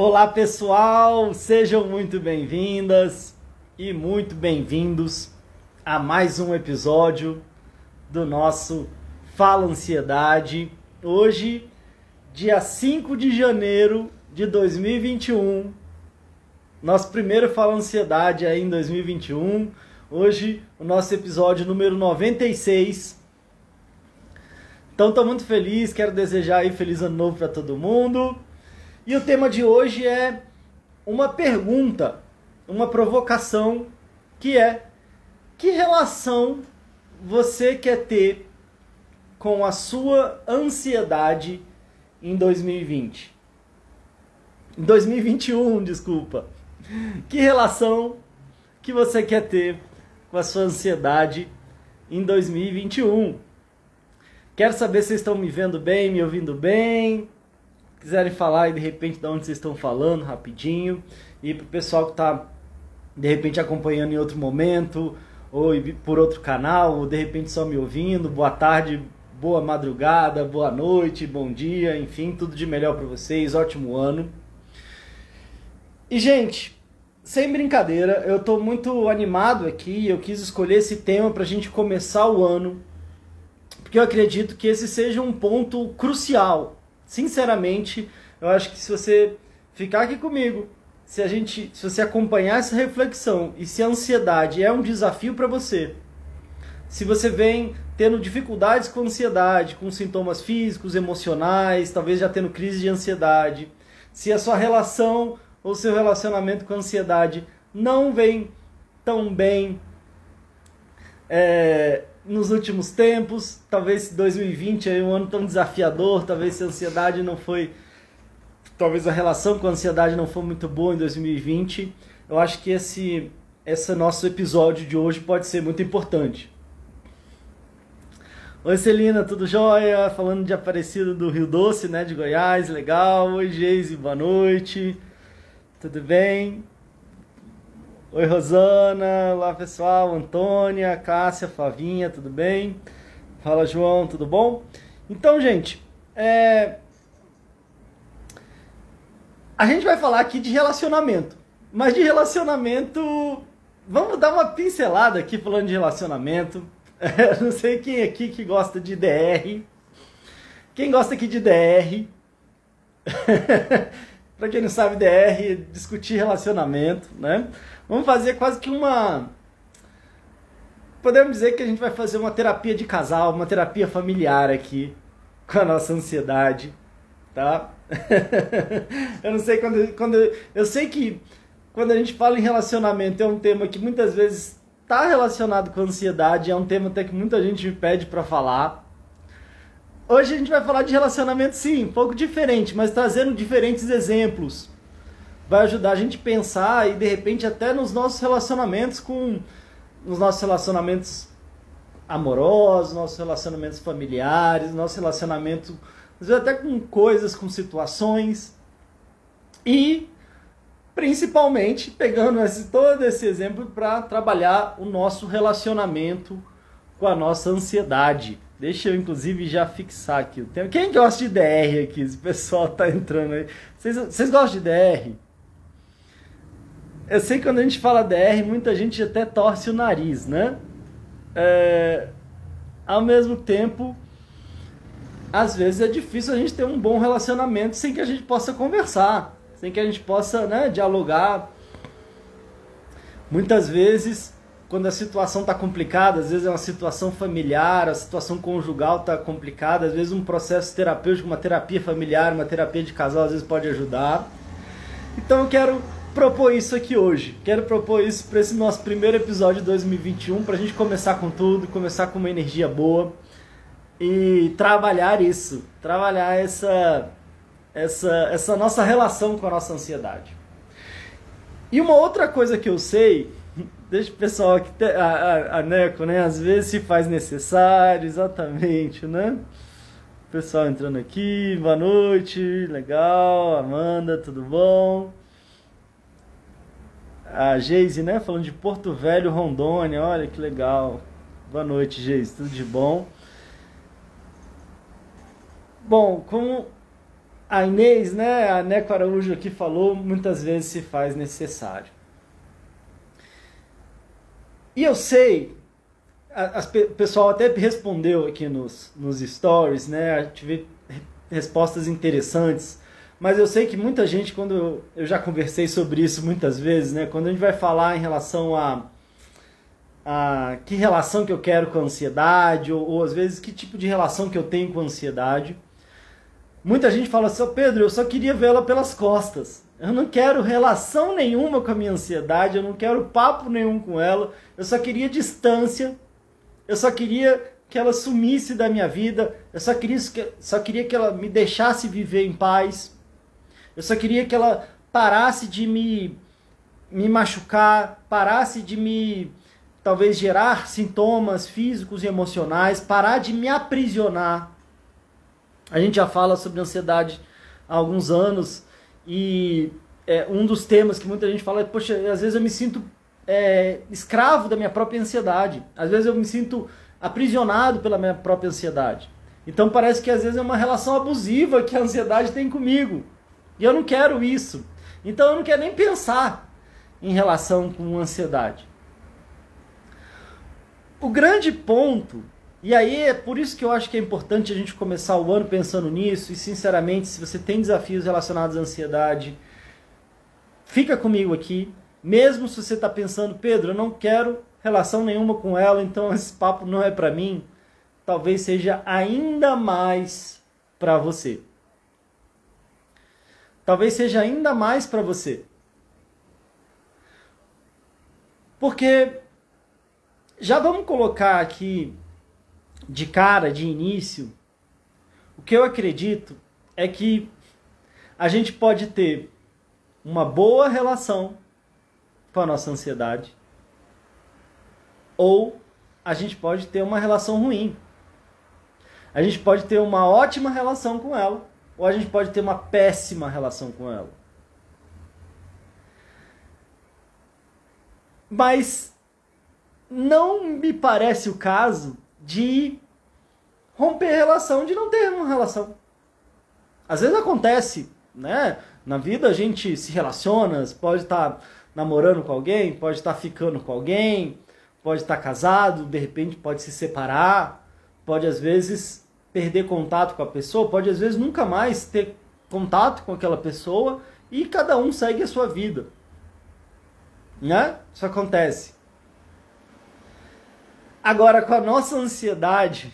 Olá pessoal, sejam muito bem-vindas e muito bem-vindos a mais um episódio do nosso Fala Ansiedade. Hoje, dia 5 de janeiro de 2021, nosso primeiro Fala Ansiedade aí em 2021. Hoje, o nosso episódio número 96. Então, estou muito feliz, quero desejar aí feliz ano novo para todo mundo. E o tema de hoje é uma pergunta, uma provocação, que é: que relação você quer ter com a sua ansiedade em 2020? Em 2021, desculpa. Que relação que você quer ter com a sua ansiedade em 2021? Quero saber se estão me vendo bem, me ouvindo bem quiserem falar e de repente de onde vocês estão falando rapidinho. E para o pessoal que está de repente acompanhando em outro momento ou por outro canal ou de repente só me ouvindo boa tarde boa madrugada boa noite bom dia enfim tudo de melhor para vocês ótimo ano. E gente sem brincadeira eu estou muito animado aqui eu quis escolher esse tema para a gente começar o ano porque eu acredito que esse seja um ponto crucial sinceramente, eu acho que se você ficar aqui comigo, se a gente, se você acompanhar essa reflexão e se a ansiedade é um desafio para você, se você vem tendo dificuldades com ansiedade, com sintomas físicos, emocionais, talvez já tendo crise de ansiedade, se a sua relação ou seu relacionamento com a ansiedade não vem tão bem, é, nos últimos tempos, talvez 2020 é um ano tão desafiador, talvez a ansiedade não foi, talvez a relação com a ansiedade não foi muito boa em 2020. Eu acho que esse esse nosso episódio de hoje pode ser muito importante. Oi Celina, tudo jóia? Falando de Aparecida do Rio Doce, né, de Goiás, legal. Oi Geise, boa noite. Tudo bem? Oi, Rosana. Olá, pessoal. Antônia, Cássia, Flavinha, tudo bem? Fala, João, tudo bom? Então, gente, é... a gente vai falar aqui de relacionamento. Mas de relacionamento. Vamos dar uma pincelada aqui falando de relacionamento. É, não sei quem aqui que gosta de DR. Quem gosta aqui de DR? Para quem não sabe, DR discutir relacionamento, né? Vamos fazer quase que uma. Podemos dizer que a gente vai fazer uma terapia de casal, uma terapia familiar aqui, com a nossa ansiedade, tá? eu não sei quando, quando. Eu sei que quando a gente fala em relacionamento é um tema que muitas vezes está relacionado com ansiedade, é um tema até que muita gente me pede para falar. Hoje a gente vai falar de relacionamento, sim, um pouco diferente, mas trazendo diferentes exemplos vai ajudar a gente a pensar e de repente até nos nossos relacionamentos com nos nossos relacionamentos amorosos, nossos relacionamentos familiares, nosso relacionamento às vezes até com coisas, com situações e principalmente pegando esse, todo esse exemplo para trabalhar o nosso relacionamento com a nossa ansiedade. Deixa eu, inclusive, já fixar aqui o tema. Quem gosta de DR aqui? Esse pessoal tá entrando aí. Vocês, gostam de DR? Eu sei que quando a gente fala DR, muita gente até torce o nariz, né? É, ao mesmo tempo, às vezes é difícil a gente ter um bom relacionamento sem que a gente possa conversar, sem que a gente possa né, dialogar. Muitas vezes, quando a situação está complicada, às vezes é uma situação familiar, a situação conjugal está complicada, às vezes um processo terapêutico, uma terapia familiar, uma terapia de casal, às vezes pode ajudar. Então eu quero propor isso aqui hoje. Quero propor isso para esse nosso primeiro episódio de 2021, para a gente começar com tudo, começar com uma energia boa e trabalhar isso, trabalhar essa, essa, essa nossa relação com a nossa ansiedade. E uma outra coisa que eu sei, deixa o pessoal aqui, a, a, a Neco, né? Às vezes se faz necessário, exatamente, né? O pessoal entrando aqui, boa noite, legal, Amanda, tudo bom? A Geise, né? Falando de Porto Velho, Rondônia. Olha que legal. Boa noite, Geise. Tudo de bom? Bom, como a Inês, né, a Neco Araújo aqui falou, muitas vezes se faz necessário. E eu sei, o pessoal até respondeu aqui nos, nos stories, né, tive respostas interessantes, mas eu sei que muita gente, quando eu, eu já conversei sobre isso muitas vezes, né, quando a gente vai falar em relação a, a que relação que eu quero com a ansiedade, ou, ou às vezes que tipo de relação que eu tenho com a ansiedade, Muita gente fala assim, oh, Pedro, eu só queria vê-la pelas costas. Eu não quero relação nenhuma com a minha ansiedade, eu não quero papo nenhum com ela, eu só queria distância, eu só queria que ela sumisse da minha vida, eu só queria, só queria que ela me deixasse viver em paz, eu só queria que ela parasse de me, me machucar, parasse de me talvez gerar sintomas físicos e emocionais, parar de me aprisionar. A gente já fala sobre ansiedade há alguns anos e é, um dos temas que muita gente fala é, poxa, às vezes eu me sinto é, escravo da minha própria ansiedade. Às vezes eu me sinto aprisionado pela minha própria ansiedade. Então parece que às vezes é uma relação abusiva que a ansiedade tem comigo. E eu não quero isso. Então eu não quero nem pensar em relação com ansiedade. O grande ponto e aí é por isso que eu acho que é importante a gente começar o ano pensando nisso. E sinceramente, se você tem desafios relacionados à ansiedade, fica comigo aqui. Mesmo se você está pensando, Pedro, eu não quero relação nenhuma com ela, então esse papo não é para mim. Talvez seja ainda mais para você. Talvez seja ainda mais para você. Porque já vamos colocar aqui de cara, de início, o que eu acredito é que a gente pode ter uma boa relação com a nossa ansiedade ou a gente pode ter uma relação ruim. A gente pode ter uma ótima relação com ela ou a gente pode ter uma péssima relação com ela. Mas não me parece o caso de romper relação, de não ter uma relação. Às vezes acontece, né? Na vida a gente se relaciona, pode estar tá namorando com alguém, pode estar tá ficando com alguém, pode estar tá casado, de repente pode se separar, pode às vezes perder contato com a pessoa, pode às vezes nunca mais ter contato com aquela pessoa e cada um segue a sua vida. Né? Isso acontece. Agora, com a nossa ansiedade,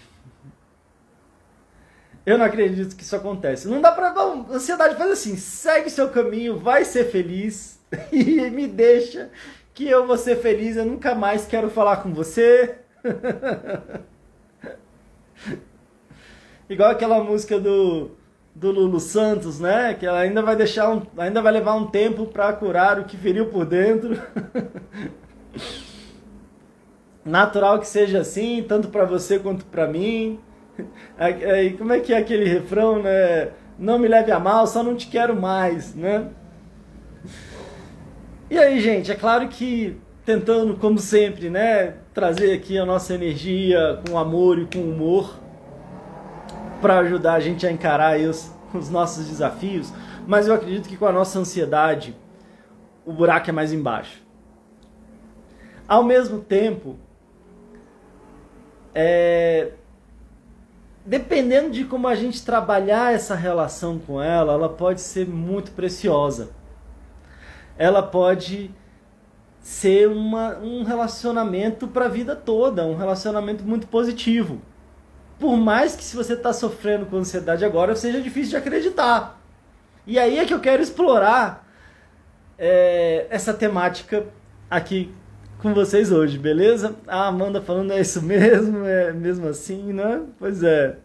eu não acredito que isso acontece. Não dá pra. Bom, ansiedade faz assim: segue seu caminho, vai ser feliz e me deixa que eu vou ser feliz. Eu nunca mais quero falar com você. Igual aquela música do, do Lulu Santos, né? Que ela ainda vai deixar um, ainda vai levar um tempo para curar o que feriu por dentro. natural que seja assim, tanto para você quanto para mim. Aí, como é que é aquele refrão, né? Não me leve a mal, só não te quero mais, né? E aí, gente, é claro que tentando, como sempre, né, trazer aqui a nossa energia com amor e com humor para ajudar a gente a encarar os, os nossos desafios, mas eu acredito que com a nossa ansiedade o buraco é mais embaixo. Ao mesmo tempo, é, dependendo de como a gente trabalhar essa relação com ela, ela pode ser muito preciosa. Ela pode ser uma, um relacionamento para a vida toda, um relacionamento muito positivo. Por mais que se você está sofrendo com ansiedade agora, seja difícil de acreditar. E aí é que eu quero explorar é, essa temática aqui com vocês hoje, beleza? A Amanda falando é isso mesmo, é mesmo assim, né? Pois é.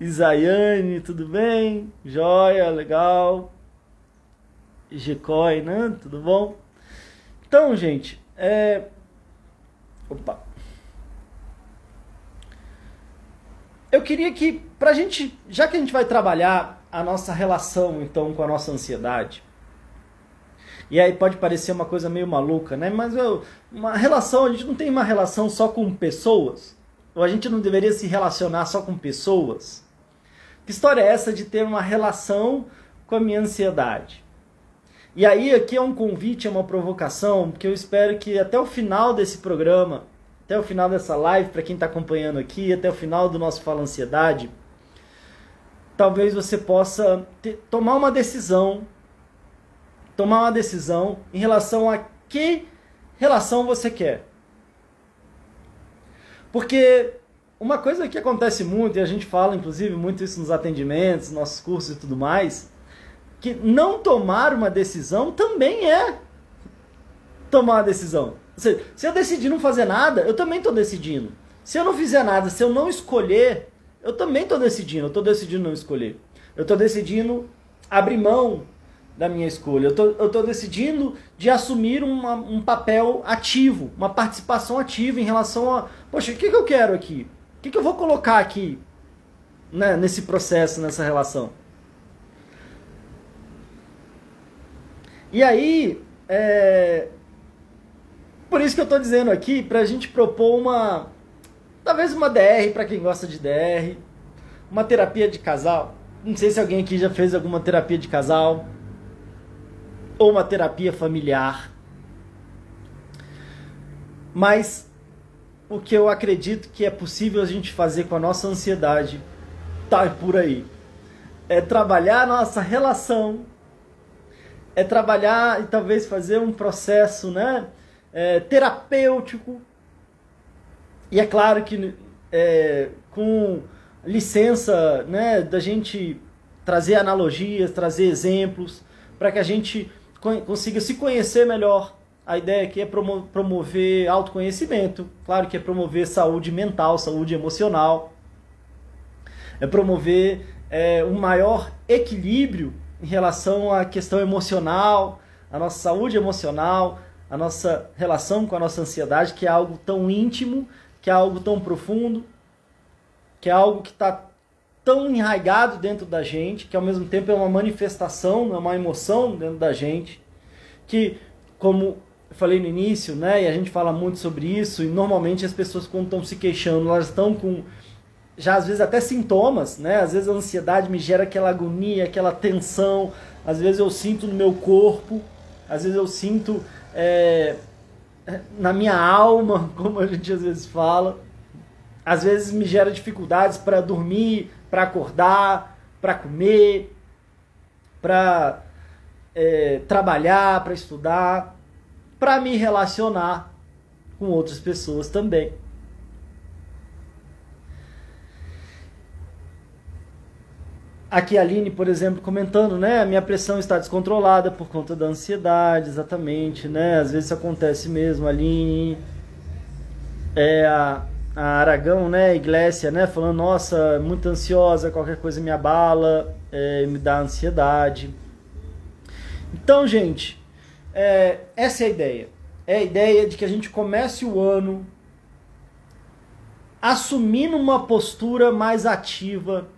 Isaiane, tudo bem? Joia, legal. Gecói, né? Tudo bom? Então, gente, é. Opa! Eu queria que, pra gente, já que a gente vai trabalhar a nossa relação, então, com a nossa ansiedade, e aí pode parecer uma coisa meio maluca, né? Mas eu, uma relação, a gente não tem uma relação só com pessoas? Ou a gente não deveria se relacionar só com pessoas? Que história é essa de ter uma relação com a minha ansiedade? E aí aqui é um convite, é uma provocação, que eu espero que até o final desse programa, até o final dessa live, para quem está acompanhando aqui, até o final do nosso Fala Ansiedade, talvez você possa ter, tomar uma decisão, tomar uma decisão em relação a que relação você quer. Porque uma coisa que acontece muito, e a gente fala inclusive muito isso nos atendimentos, nossos cursos e tudo mais, que não tomar uma decisão também é tomar uma decisão. Ou seja, se eu decidir não fazer nada, eu também estou decidindo. Se eu não fizer nada, se eu não escolher, eu também estou decidindo. Eu estou decidindo não escolher. Eu estou decidindo abrir mão da minha escolha. Eu estou decidindo de assumir uma, um papel ativo, uma participação ativa em relação a, poxa, o que, que eu quero aqui? O que, que eu vou colocar aqui né, nesse processo, nessa relação? E aí, é... por isso que eu estou dizendo aqui, para a gente propor uma, talvez uma DR para quem gosta de DR, uma terapia de casal. Não sei se alguém aqui já fez alguma terapia de casal ou uma terapia familiar. Mas o que eu acredito que é possível a gente fazer com a nossa ansiedade tá por aí. É trabalhar a nossa relação, é trabalhar e talvez fazer um processo né, é, terapêutico. E é claro que é, com licença né, da gente trazer analogias, trazer exemplos, para que a gente consiga se conhecer melhor. A ideia aqui é promover autoconhecimento, claro que é promover saúde mental, saúde emocional, é promover é, um maior equilíbrio em relação à questão emocional, a nossa saúde emocional, a nossa relação com a nossa ansiedade, que é algo tão íntimo, que é algo tão profundo, que é algo que está tão enraigado dentro da gente, que ao mesmo tempo é uma manifestação, é uma emoção dentro da gente, que, como eu falei no início, né, e a gente fala muito sobre isso, e normalmente as pessoas quando estão se queixando, elas estão com já às vezes até sintomas, né? Às vezes a ansiedade me gera aquela agonia, aquela tensão, às vezes eu sinto no meu corpo, às vezes eu sinto é, na minha alma, como a gente às vezes fala. Às vezes me gera dificuldades para dormir, para acordar, para comer, para é, trabalhar, para estudar, para me relacionar com outras pessoas também. Aqui a Aline, por exemplo, comentando, né? A minha pressão está descontrolada por conta da ansiedade, exatamente, né? Às vezes acontece mesmo, Aline. É, a Aragão, né, Iglesia, né, falando, nossa, muito ansiosa, qualquer coisa me abala, é, me dá ansiedade. Então, gente, é, essa é a ideia. É a ideia de que a gente comece o ano assumindo uma postura mais ativa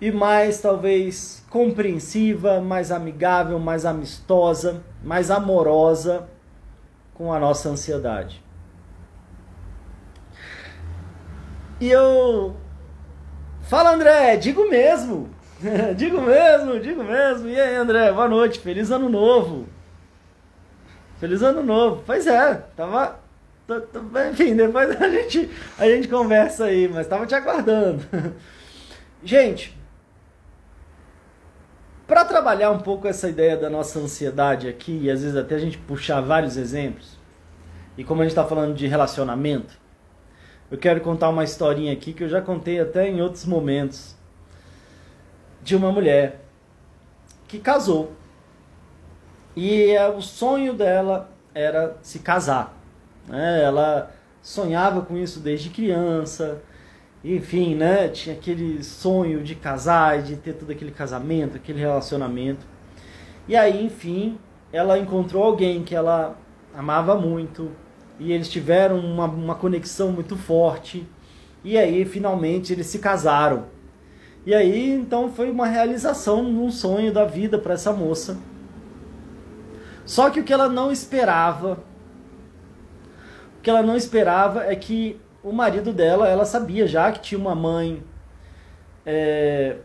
e mais, talvez, compreensiva, mais amigável, mais amistosa, mais amorosa com a nossa ansiedade. E eu. Fala André, digo mesmo! digo mesmo, digo mesmo. E aí, André, boa noite, feliz ano novo. Feliz ano novo. Pois é, tava. Enfim, depois a gente, a gente conversa aí, mas tava te aguardando. Gente, para trabalhar um pouco essa ideia da nossa ansiedade aqui, e às vezes até a gente puxar vários exemplos, e como a gente está falando de relacionamento, eu quero contar uma historinha aqui que eu já contei até em outros momentos de uma mulher que casou. E é, o sonho dela era se casar. Né? Ela sonhava com isso desde criança. Enfim, né? Tinha aquele sonho de casar, de ter todo aquele casamento, aquele relacionamento. E aí, enfim, ela encontrou alguém que ela amava muito, e eles tiveram uma, uma conexão muito forte. E aí, finalmente, eles se casaram. E aí, então, foi uma realização de um sonho da vida para essa moça. Só que o que ela não esperava, o que ela não esperava é que o marido dela, ela sabia já que tinha uma mãe é,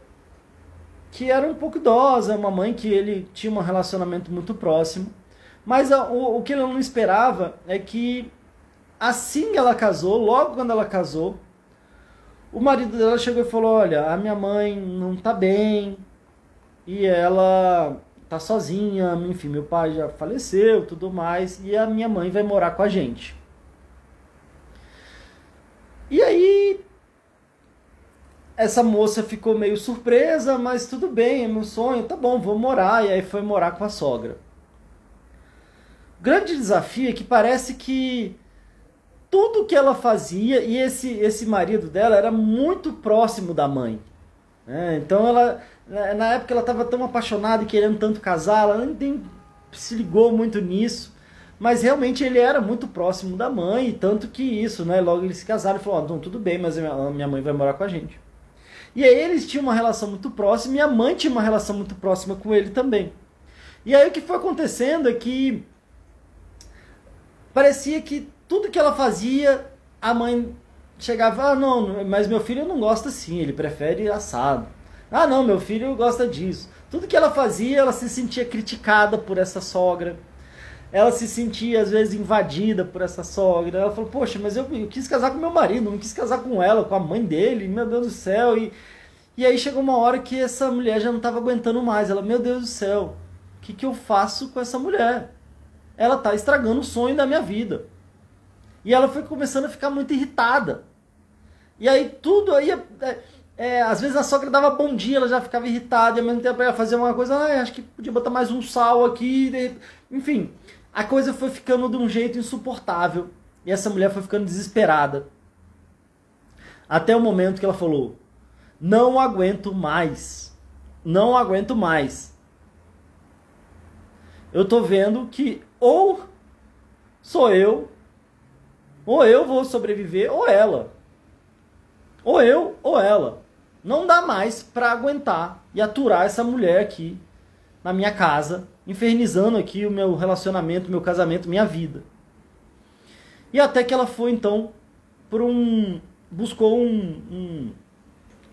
que era um pouco idosa, uma mãe que ele tinha um relacionamento muito próximo. Mas a, o, o que ele não esperava é que assim que ela casou, logo quando ela casou, o marido dela chegou e falou: Olha, a minha mãe não tá bem e ela tá sozinha, enfim, meu pai já faleceu, tudo mais, e a minha mãe vai morar com a gente. E aí essa moça ficou meio surpresa, mas tudo bem, é meu sonho, tá bom, vou morar. E aí foi morar com a sogra. Grande desafio é que parece que tudo que ela fazia, e esse, esse marido dela era muito próximo da mãe. Né? Então ela, na época ela estava tão apaixonada e querendo tanto casar, ela nem se ligou muito nisso. Mas realmente ele era muito próximo da mãe, tanto que isso, né? Logo eles se casaram e falou: oh, tudo bem, mas minha mãe vai morar com a gente. E aí eles tinham uma relação muito próxima e a mãe tinha uma relação muito próxima com ele também. E aí o que foi acontecendo é que parecia que tudo que ela fazia, a mãe chegava, ah, não, mas meu filho não gosta assim, ele prefere assado. Ah, não, meu filho gosta disso. Tudo que ela fazia, ela se sentia criticada por essa sogra. Ela se sentia, às vezes, invadida por essa sogra. Ela falou, poxa, mas eu, eu quis casar com meu marido, não quis casar com ela, com a mãe dele, meu Deus do céu. E, e aí chegou uma hora que essa mulher já não estava aguentando mais. Ela, meu Deus do céu, o que, que eu faço com essa mulher? Ela está estragando o sonho da minha vida. E ela foi começando a ficar muito irritada. E aí tudo aí. É, é, às vezes a sogra dava bom dia, ela já ficava irritada, e ao mesmo tempo ela fazia uma coisa, ah, acho que podia botar mais um sal aqui. Enfim, a coisa foi ficando de um jeito insuportável. E essa mulher foi ficando desesperada. Até o momento que ela falou: Não aguento mais. Não aguento mais. Eu tô vendo que ou sou eu ou eu vou sobreviver, ou ela. Ou eu, ou ela. Não dá mais para aguentar e aturar essa mulher aqui na minha casa, infernizando aqui o meu relacionamento, meu casamento, minha vida. E até que ela foi então por um. buscou um, um,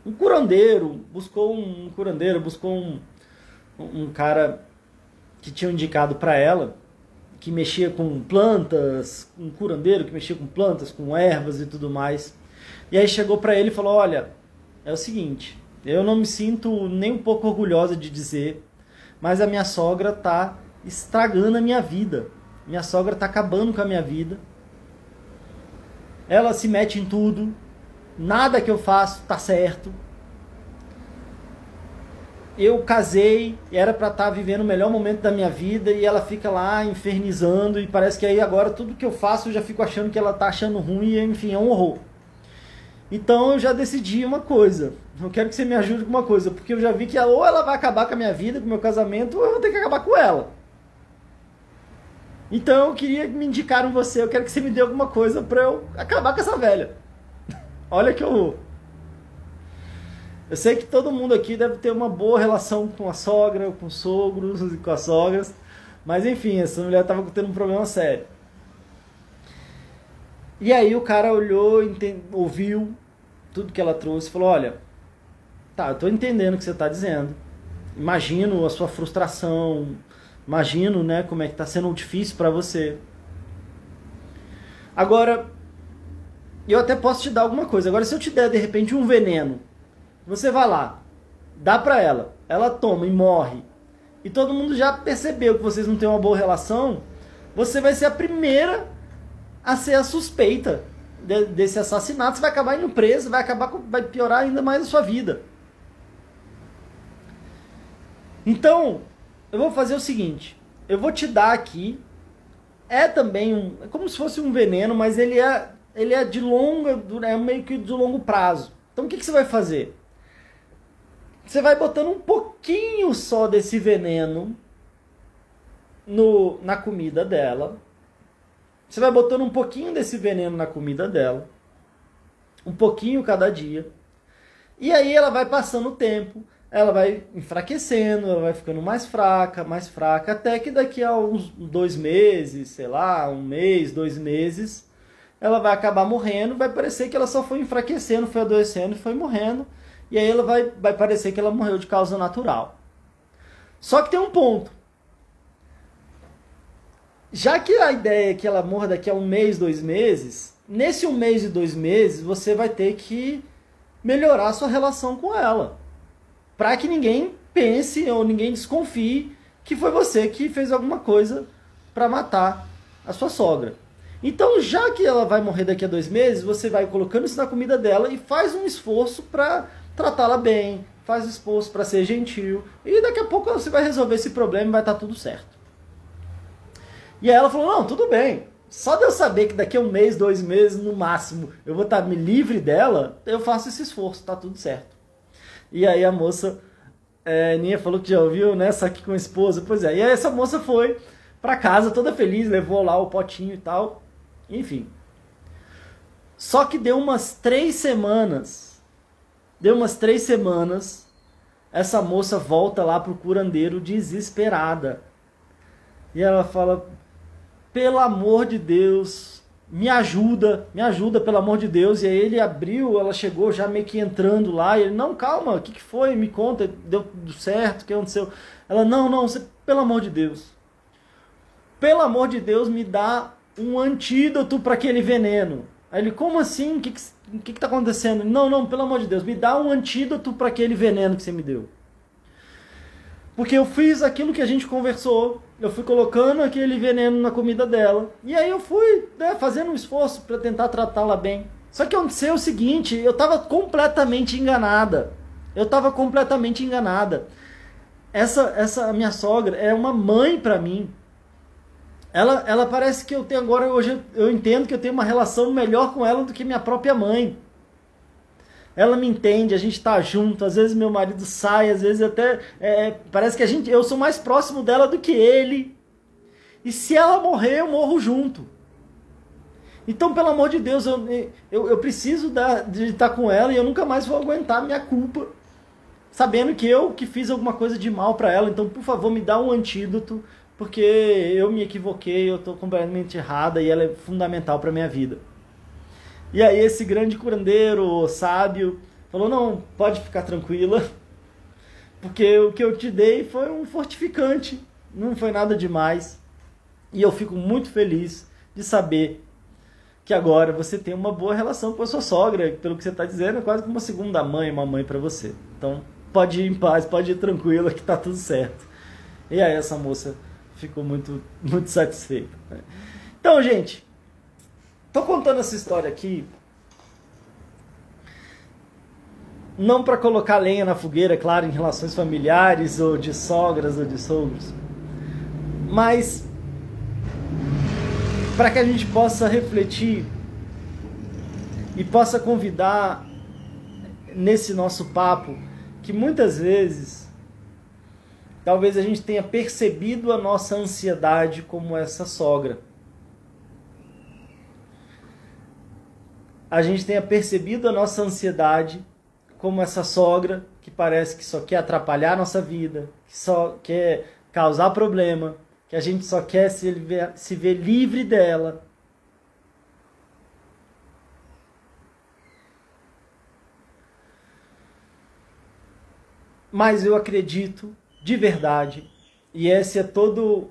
um curandeiro, buscou um curandeiro, buscou um, um cara que tinha indicado para ela que mexia com plantas, um curandeiro que mexia com plantas, com ervas e tudo mais. E aí chegou para ele e falou: Olha, é o seguinte, eu não me sinto nem um pouco orgulhosa de dizer, mas a minha sogra tá estragando a minha vida. Minha sogra tá acabando com a minha vida. Ela se mete em tudo, nada que eu faço tá certo eu casei, era para estar tá vivendo o melhor momento da minha vida e ela fica lá infernizando e parece que aí agora tudo que eu faço eu já fico achando que ela tá achando ruim e enfim, é um horror. Então eu já decidi uma coisa. Eu quero que você me ajude com uma coisa, porque eu já vi que ou ela vai acabar com a minha vida, com o meu casamento, ou eu vou ter que acabar com ela. Então eu queria que me indicaram você, eu quero que você me dê alguma coisa para eu acabar com essa velha. Olha que horror. Eu sei que todo mundo aqui deve ter uma boa relação com a sogra, com os sogros e com as sogras. Mas enfim, essa mulher estava tendo um problema sério. E aí o cara olhou, ouviu tudo que ela trouxe e falou: Olha, tá, eu estou entendendo o que você está dizendo. Imagino a sua frustração. Imagino né, como é que está sendo difícil para você. Agora, eu até posso te dar alguma coisa. Agora, se eu te der de repente um veneno você vai lá, dá pra ela, ela toma e morre, e todo mundo já percebeu que vocês não têm uma boa relação, você vai ser a primeira a ser a suspeita de, desse assassinato. Você vai acabar indo preso, vai acabar vai piorar ainda mais a sua vida. Então, eu vou fazer o seguinte: eu vou te dar aqui. É também um, é como se fosse um veneno, mas ele é, ele é de longa, é meio que de longo prazo. Então, o que, que você vai fazer? Você vai botando um pouquinho só desse veneno no, na comida dela. Você vai botando um pouquinho desse veneno na comida dela. Um pouquinho cada dia. E aí ela vai passando o tempo, ela vai enfraquecendo, ela vai ficando mais fraca, mais fraca, até que daqui a uns dois meses, sei lá, um mês, dois meses, ela vai acabar morrendo. Vai parecer que ela só foi enfraquecendo, foi adoecendo e foi morrendo e aí ela vai, vai parecer que ela morreu de causa natural. Só que tem um ponto. Já que a ideia é que ela morra daqui a um mês, dois meses, nesse um mês e dois meses você vai ter que melhorar a sua relação com ela. Para que ninguém pense ou ninguém desconfie que foi você que fez alguma coisa para matar a sua sogra. Então, já que ela vai morrer daqui a dois meses, você vai colocando isso na comida dela e faz um esforço para tratá-la bem, faz esforço para ser gentil, e daqui a pouco você vai resolver esse problema e vai estar tá tudo certo. E aí ela falou: Não, tudo bem. Só de eu saber que daqui a um mês, dois meses no máximo, eu vou estar tá me livre dela, eu faço esse esforço, tá tudo certo. E aí a moça, é, Ninha falou que já ouviu, né? Só que com a esposa. Pois é. E aí essa moça foi para casa toda feliz, levou lá o potinho e tal. Enfim. Só que deu umas três semanas. Deu umas três semanas. Essa moça volta lá pro curandeiro desesperada. E ela fala: pelo amor de Deus, me ajuda, me ajuda, pelo amor de Deus. E aí ele abriu, ela chegou já meio que entrando lá. E ele: não, calma, o que, que foi? Me conta, deu tudo certo, o que aconteceu? Ela: não, não, você, pelo amor de Deus pelo amor de Deus, me dá um antídoto para aquele veneno. Aí ele, como assim? O que, que, que, que tá acontecendo? Não, não, pelo amor de Deus, me dá um antídoto para aquele veneno que você me deu. Porque eu fiz aquilo que a gente conversou, eu fui colocando aquele veneno na comida dela, e aí eu fui né, fazendo um esforço para tentar tratá-la bem. Só que aconteceu o seguinte, eu estava completamente enganada. Eu estava completamente enganada. Essa, essa minha sogra é uma mãe para mim ela, ela parece que eu tenho agora, hoje eu entendo que eu tenho uma relação melhor com ela do que minha própria mãe. Ela me entende, a gente está junto, às vezes meu marido sai, às vezes até. É, é, parece que a gente, eu sou mais próximo dela do que ele. E se ela morrer, eu morro junto. Então, pelo amor de Deus, eu, eu, eu preciso da, de estar com ela e eu nunca mais vou aguentar minha culpa. Sabendo que eu que fiz alguma coisa de mal para ela. Então, por favor, me dá um antídoto porque eu me equivoquei, eu estou completamente errada e ela é fundamental para minha vida. E aí esse grande curandeiro, sábio, falou: "Não, pode ficar tranquila, porque o que eu te dei foi um fortificante, não foi nada demais. E eu fico muito feliz de saber que agora você tem uma boa relação com a sua sogra, pelo que você está dizendo, é quase como uma segunda mãe, uma mãe para você. Então, pode ir em paz, pode ir tranquila que está tudo certo. E aí essa moça ficou muito, muito satisfeito. Então, gente, tô contando essa história aqui não para colocar lenha na fogueira, claro, em relações familiares ou de sogras ou de sogros, mas para que a gente possa refletir e possa convidar nesse nosso papo que muitas vezes Talvez a gente tenha percebido a nossa ansiedade como essa sogra. A gente tenha percebido a nossa ansiedade como essa sogra que parece que só quer atrapalhar a nossa vida, que só quer causar problema, que a gente só quer se ver, se ver livre dela. Mas eu acredito de verdade. E esse é todo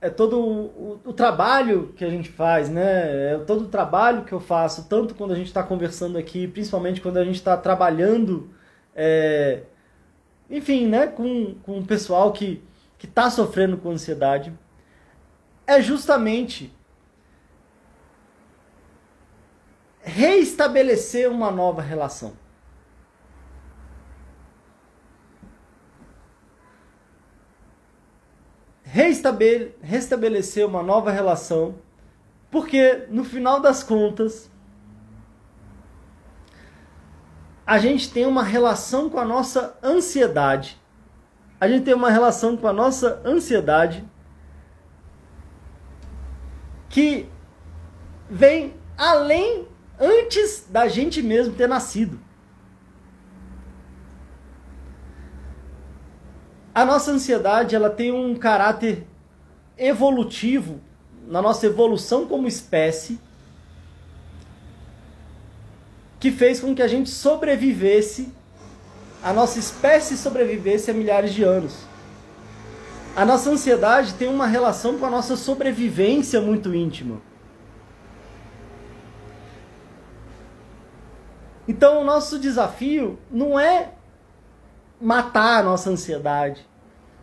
é todo o, o, trabalho que a gente faz, né? É todo o trabalho que eu faço, tanto quando a gente está conversando aqui, principalmente quando a gente está trabalhando, é, enfim, né, com, com o pessoal que que está sofrendo com ansiedade, é justamente reestabelecer uma nova relação. Restabelecer uma nova relação, porque no final das contas a gente tem uma relação com a nossa ansiedade. A gente tem uma relação com a nossa ansiedade que vem além antes da gente mesmo ter nascido. A nossa ansiedade ela tem um caráter evolutivo na nossa evolução como espécie que fez com que a gente sobrevivesse a nossa espécie sobrevivesse a milhares de anos. A nossa ansiedade tem uma relação com a nossa sobrevivência muito íntima. Então, o nosso desafio não é matar a nossa ansiedade.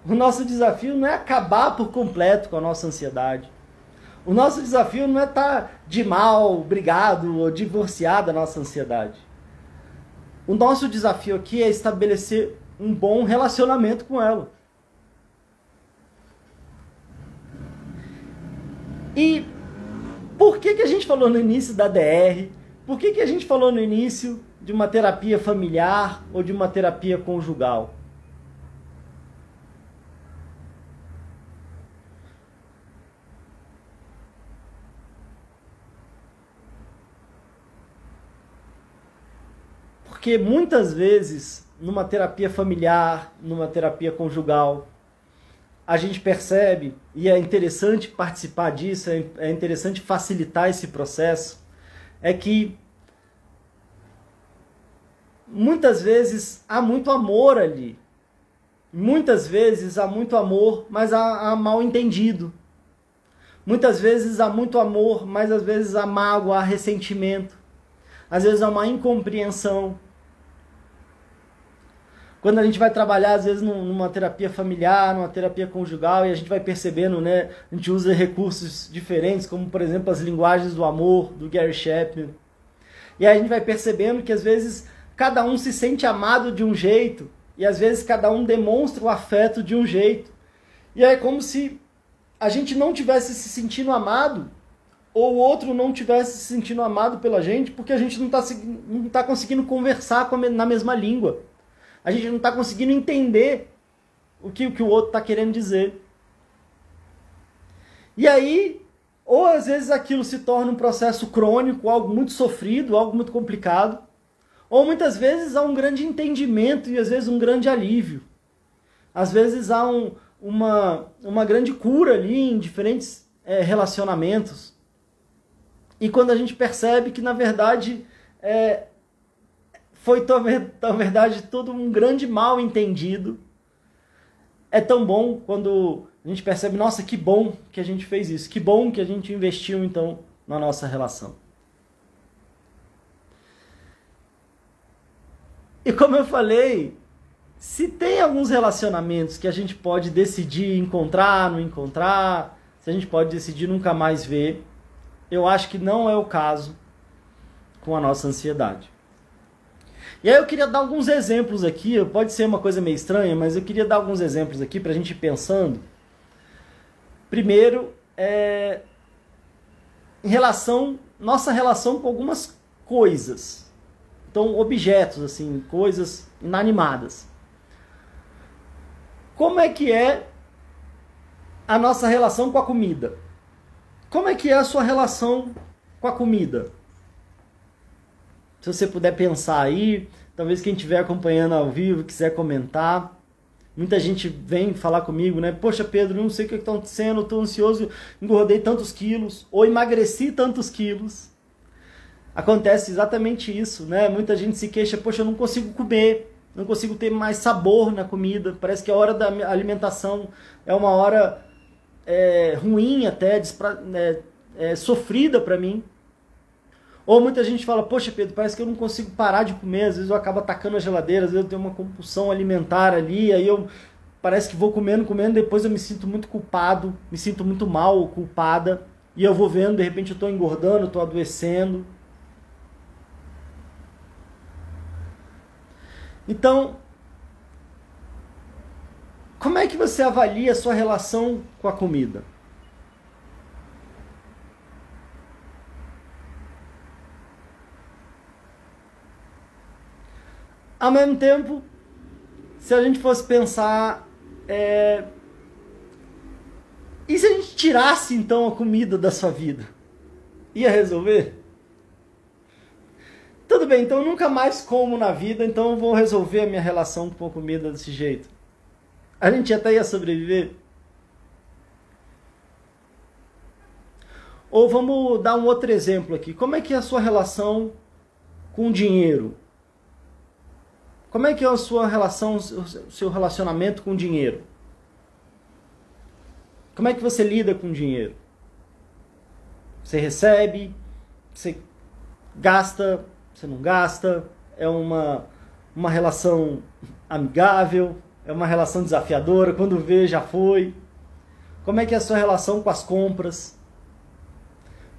O nosso desafio não é acabar por completo com a nossa ansiedade. O nosso desafio não é estar tá de mal, brigado ou divorciado da nossa ansiedade. O nosso desafio aqui é estabelecer um bom relacionamento com ela. E por que, que a gente falou no início da DR? Por que, que a gente falou no início de uma terapia familiar ou de uma terapia conjugal? Porque muitas vezes, numa terapia familiar, numa terapia conjugal, a gente percebe, e é interessante participar disso, é, é interessante facilitar esse processo, é que muitas vezes há muito amor ali. Muitas vezes há muito amor, mas há, há mal entendido. Muitas vezes há muito amor, mas às vezes há mágoa, há ressentimento. Às vezes há uma incompreensão. Quando a gente vai trabalhar, às vezes, numa terapia familiar, numa terapia conjugal, e a gente vai percebendo, né? A gente usa recursos diferentes, como, por exemplo, as linguagens do amor, do Gary Chapman. E aí a gente vai percebendo que, às vezes, cada um se sente amado de um jeito, e às vezes cada um demonstra o afeto de um jeito. E é como se a gente não tivesse se sentindo amado, ou o outro não tivesse se sentindo amado pela gente, porque a gente não está não tá conseguindo conversar na mesma língua a gente não está conseguindo entender o que, o que o outro está querendo dizer. E aí, ou às vezes aquilo se torna um processo crônico, algo muito sofrido, algo muito complicado, ou muitas vezes há um grande entendimento e às vezes um grande alívio. Às vezes há um, uma, uma grande cura ali em diferentes é, relacionamentos. E quando a gente percebe que, na verdade, é, foi, na verdade, todo um grande mal entendido. É tão bom quando a gente percebe, nossa, que bom que a gente fez isso, que bom que a gente investiu então na nossa relação. E como eu falei, se tem alguns relacionamentos que a gente pode decidir encontrar, não encontrar, se a gente pode decidir nunca mais ver, eu acho que não é o caso com a nossa ansiedade. E aí eu queria dar alguns exemplos aqui, pode ser uma coisa meio estranha, mas eu queria dar alguns exemplos aqui para a gente ir pensando. Primeiro, é, em relação, nossa relação com algumas coisas. Então, objetos, assim, coisas inanimadas. Como é que é a nossa relação com a comida? Como é que é a sua relação com a comida? Se você puder pensar aí, talvez quem estiver acompanhando ao vivo quiser comentar. Muita gente vem falar comigo, né? Poxa, Pedro, não sei o que está acontecendo, estou ansioso, engordei tantos quilos, ou emagreci tantos quilos. Acontece exatamente isso, né? Muita gente se queixa, poxa, eu não consigo comer, não consigo ter mais sabor na comida. Parece que a hora da alimentação é uma hora é, ruim até, despra, é, é, sofrida para mim. Ou muita gente fala, poxa Pedro, parece que eu não consigo parar de comer, às vezes eu acabo atacando a geladeira, às vezes eu tenho uma compulsão alimentar ali, aí eu parece que vou comendo, comendo, depois eu me sinto muito culpado, me sinto muito mal ou culpada, e eu vou vendo, de repente eu estou engordando, estou adoecendo. Então, como é que você avalia a sua relação com a comida? Ao mesmo tempo, se a gente fosse pensar. É... E se a gente tirasse então a comida da sua vida? Ia resolver? Tudo bem, então eu nunca mais como na vida, então eu vou resolver a minha relação com a comida desse jeito. A gente até ia sobreviver. Ou vamos dar um outro exemplo aqui. Como é que é a sua relação com o dinheiro? Como é que é a sua relação, o seu relacionamento com o dinheiro? Como é que você lida com o dinheiro? Você recebe, você gasta, você não gasta, é uma, uma relação amigável, é uma relação desafiadora, quando vê já foi. Como é que é a sua relação com as compras?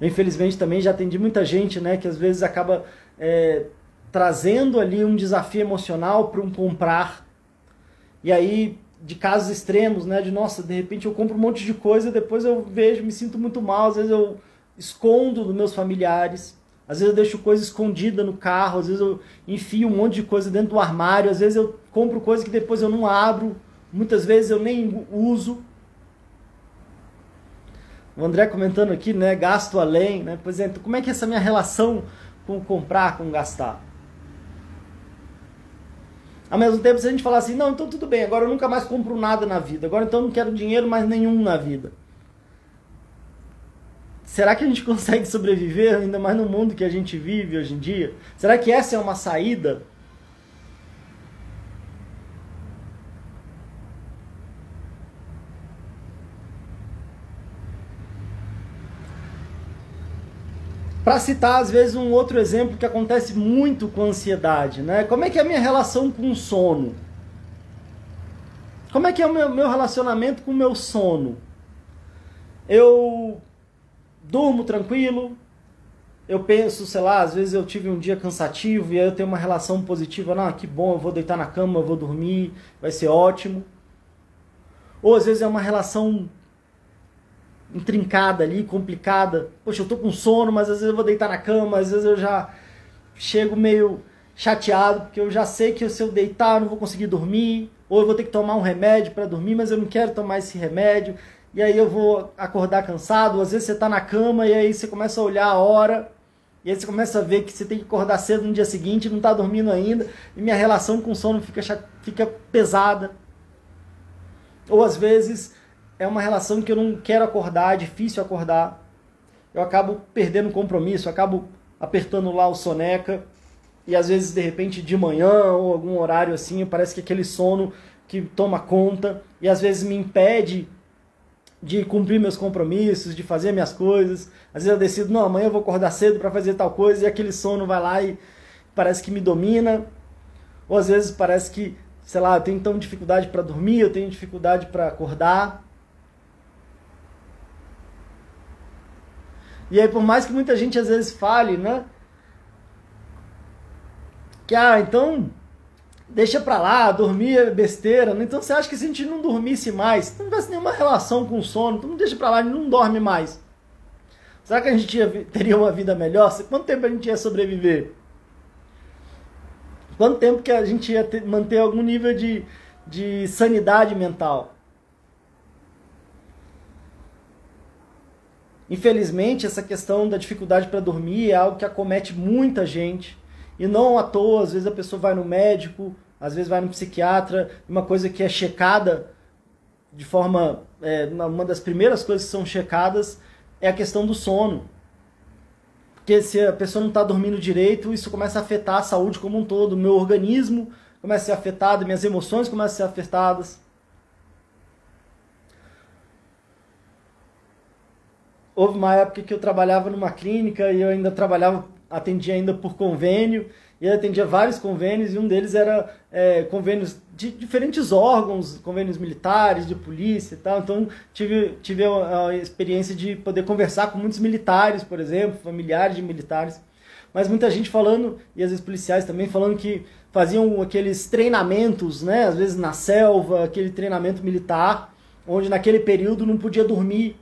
Infelizmente também já atendi muita gente, né, que às vezes acaba é, trazendo ali um desafio emocional para um comprar. E aí, de casos extremos, né, de nossa, de repente eu compro um monte de coisa, depois eu vejo, me sinto muito mal, às vezes eu escondo dos meus familiares. Às vezes eu deixo coisa escondida no carro, às vezes eu enfio um monte de coisa dentro do armário, às vezes eu compro coisa que depois eu não abro, muitas vezes eu nem uso. O André comentando aqui, né, gasto além, né? Por exemplo, como é que é essa minha relação com comprar, com gastar? Ao mesmo tempo, se a gente falar assim, não, então tudo bem, agora eu nunca mais compro nada na vida, agora então eu não quero dinheiro mais nenhum na vida será que a gente consegue sobreviver ainda mais no mundo que a gente vive hoje em dia? Será que essa é uma saída? Para citar, às vezes, um outro exemplo que acontece muito com ansiedade, né? Como é que é a minha relação com o sono? Como é que é o meu, meu relacionamento com o meu sono? Eu durmo tranquilo. Eu penso, sei lá, às vezes eu tive um dia cansativo e aí eu tenho uma relação positiva, não, que bom, eu vou deitar na cama, eu vou dormir, vai ser ótimo. Ou às vezes é uma relação intrincada ali, complicada. Poxa, eu tô com sono, mas às vezes eu vou deitar na cama, às vezes eu já chego meio chateado, porque eu já sei que se eu deitar eu não vou conseguir dormir, ou eu vou ter que tomar um remédio para dormir, mas eu não quero tomar esse remédio e aí eu vou acordar cansado, às vezes você está na cama e aí você começa a olhar a hora, e aí você começa a ver que você tem que acordar cedo no dia seguinte, não está dormindo ainda, e minha relação com o sono fica, fica pesada. Ou às vezes é uma relação que eu não quero acordar, é difícil acordar. Eu acabo perdendo compromisso, acabo apertando lá o soneca, e às vezes de repente de manhã ou algum horário assim, parece que aquele sono que toma conta, e às vezes me impede de cumprir meus compromissos, de fazer minhas coisas. Às vezes eu decido, não, amanhã eu vou acordar cedo para fazer tal coisa e aquele sono vai lá e parece que me domina. Ou às vezes parece que, sei lá, eu tenho tão dificuldade para dormir, eu tenho dificuldade para acordar. E aí, por mais que muita gente às vezes fale, né? Que, ah, então deixa pra lá, dormir é besteira. Né? Então você acha que se a gente não dormisse mais, não tivesse nenhuma relação com o sono, então deixa pra lá, não dorme mais. Será que a gente ia, teria uma vida melhor? Quanto tempo a gente ia sobreviver? Quanto tempo que a gente ia ter, manter algum nível de, de sanidade mental? Infelizmente, essa questão da dificuldade para dormir é algo que acomete muita gente. E não à toa, às vezes a pessoa vai no médico, às vezes vai no psiquiatra, uma coisa que é checada de forma. É, uma das primeiras coisas que são checadas é a questão do sono. Porque se a pessoa não está dormindo direito, isso começa a afetar a saúde como um todo. O meu organismo começa a ser afetado, minhas emoções começam a ser afetadas. Houve uma época que eu trabalhava numa clínica e eu ainda trabalhava atendia ainda por convênio, e atendia vários convênios, e um deles era é, convênios de diferentes órgãos, convênios militares, de polícia e tal. Então tive, tive a, a experiência de poder conversar com muitos militares, por exemplo, familiares de militares. Mas muita gente falando, e às vezes policiais também, falando que faziam aqueles treinamentos, né, às vezes na selva, aquele treinamento militar, onde naquele período não podia dormir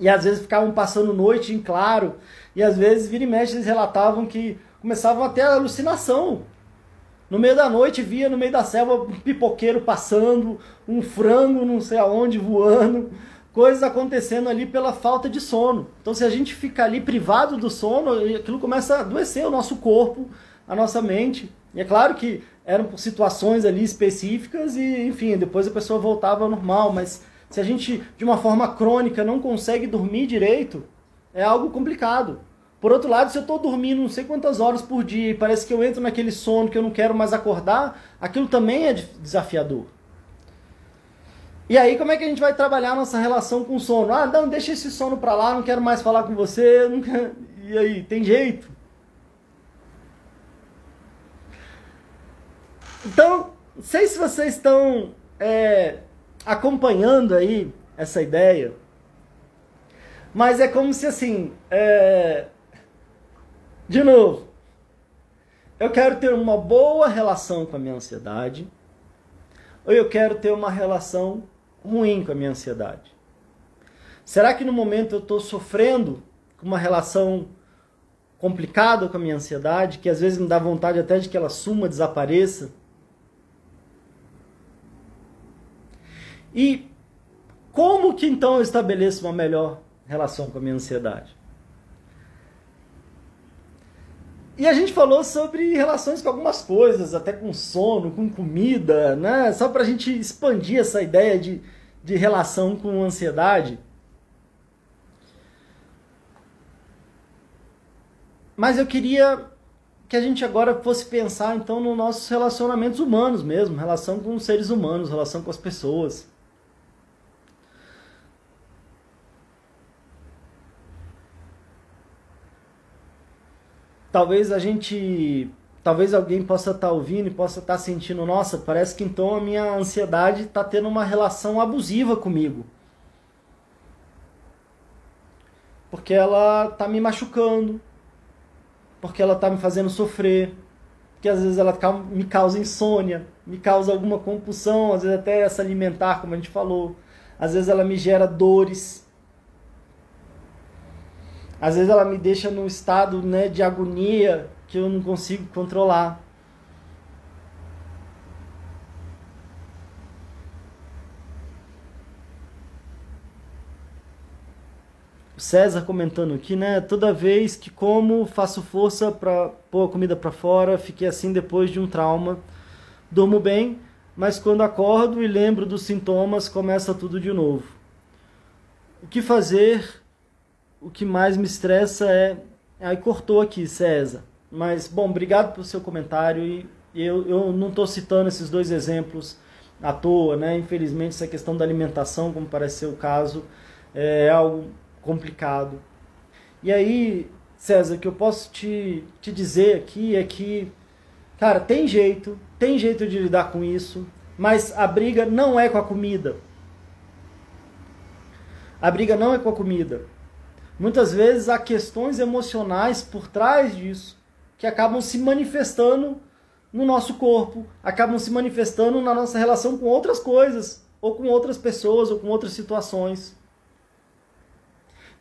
e às vezes ficavam passando noite em claro, e às vezes vira e mexe eles relatavam que começavam a ter alucinação. No meio da noite via no meio da selva um pipoqueiro passando, um frango não sei aonde voando, coisas acontecendo ali pela falta de sono. Então se a gente fica ali privado do sono, aquilo começa a adoecer o nosso corpo, a nossa mente. E é claro que eram situações ali específicas e, enfim, depois a pessoa voltava ao normal, mas se a gente, de uma forma crônica, não consegue dormir direito, é algo complicado. Por outro lado, se eu estou dormindo não sei quantas horas por dia e parece que eu entro naquele sono que eu não quero mais acordar, aquilo também é desafiador. E aí, como é que a gente vai trabalhar nossa relação com o sono? Ah, não, deixa esse sono para lá, não quero mais falar com você. Quero... E aí, tem jeito? Então, não sei se vocês estão é, acompanhando aí essa ideia, mas é como se assim, é... de novo, eu quero ter uma boa relação com a minha ansiedade, ou eu quero ter uma relação ruim com a minha ansiedade? Será que no momento eu estou sofrendo com uma relação complicada com a minha ansiedade, que às vezes me dá vontade até de que ela suma, desapareça? E como que então eu estabeleço uma melhor relação com a minha ansiedade? E a gente falou sobre relações com algumas coisas, até com sono, com comida, né? Só para a gente expandir essa ideia de, de relação com ansiedade. Mas eu queria que a gente agora fosse pensar então nos nossos relacionamentos humanos mesmo, relação com os seres humanos, relação com as pessoas. Talvez a gente. Talvez alguém possa estar tá ouvindo e possa estar tá sentindo, nossa, parece que então a minha ansiedade está tendo uma relação abusiva comigo. Porque ela está me machucando, porque ela está me fazendo sofrer, porque às vezes ela me causa insônia, me causa alguma compulsão, às vezes até essa alimentar, como a gente falou. Às vezes ela me gera dores às vezes ela me deixa num estado né, de agonia que eu não consigo controlar. César comentando aqui, né? Toda vez que como, faço força para pôr a comida para fora, fiquei assim depois de um trauma. Durmo bem, mas quando acordo e lembro dos sintomas, começa tudo de novo. O que fazer o que mais me estressa é. Aí cortou aqui, César. Mas, bom, obrigado pelo seu comentário. E eu, eu não estou citando esses dois exemplos à toa, né? Infelizmente, essa questão da alimentação, como parece ser o caso, é algo complicado. E aí, César, o que eu posso te, te dizer aqui é que, cara, tem jeito, tem jeito de lidar com isso, mas a briga não é com a comida. A briga não é com a comida. Muitas vezes há questões emocionais por trás disso que acabam se manifestando no nosso corpo, acabam se manifestando na nossa relação com outras coisas, ou com outras pessoas, ou com outras situações.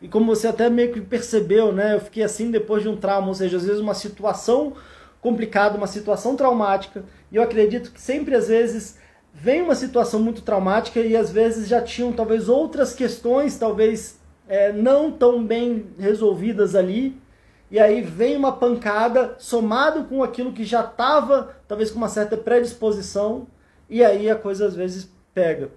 E como você até meio que percebeu, né? Eu fiquei assim depois de um trauma, ou seja, às vezes uma situação complicada, uma situação traumática, e eu acredito que sempre às vezes vem uma situação muito traumática e às vezes já tinham talvez outras questões, talvez é, não tão bem resolvidas ali, e aí vem uma pancada somado com aquilo que já estava, talvez com uma certa predisposição, e aí a coisa às vezes pega.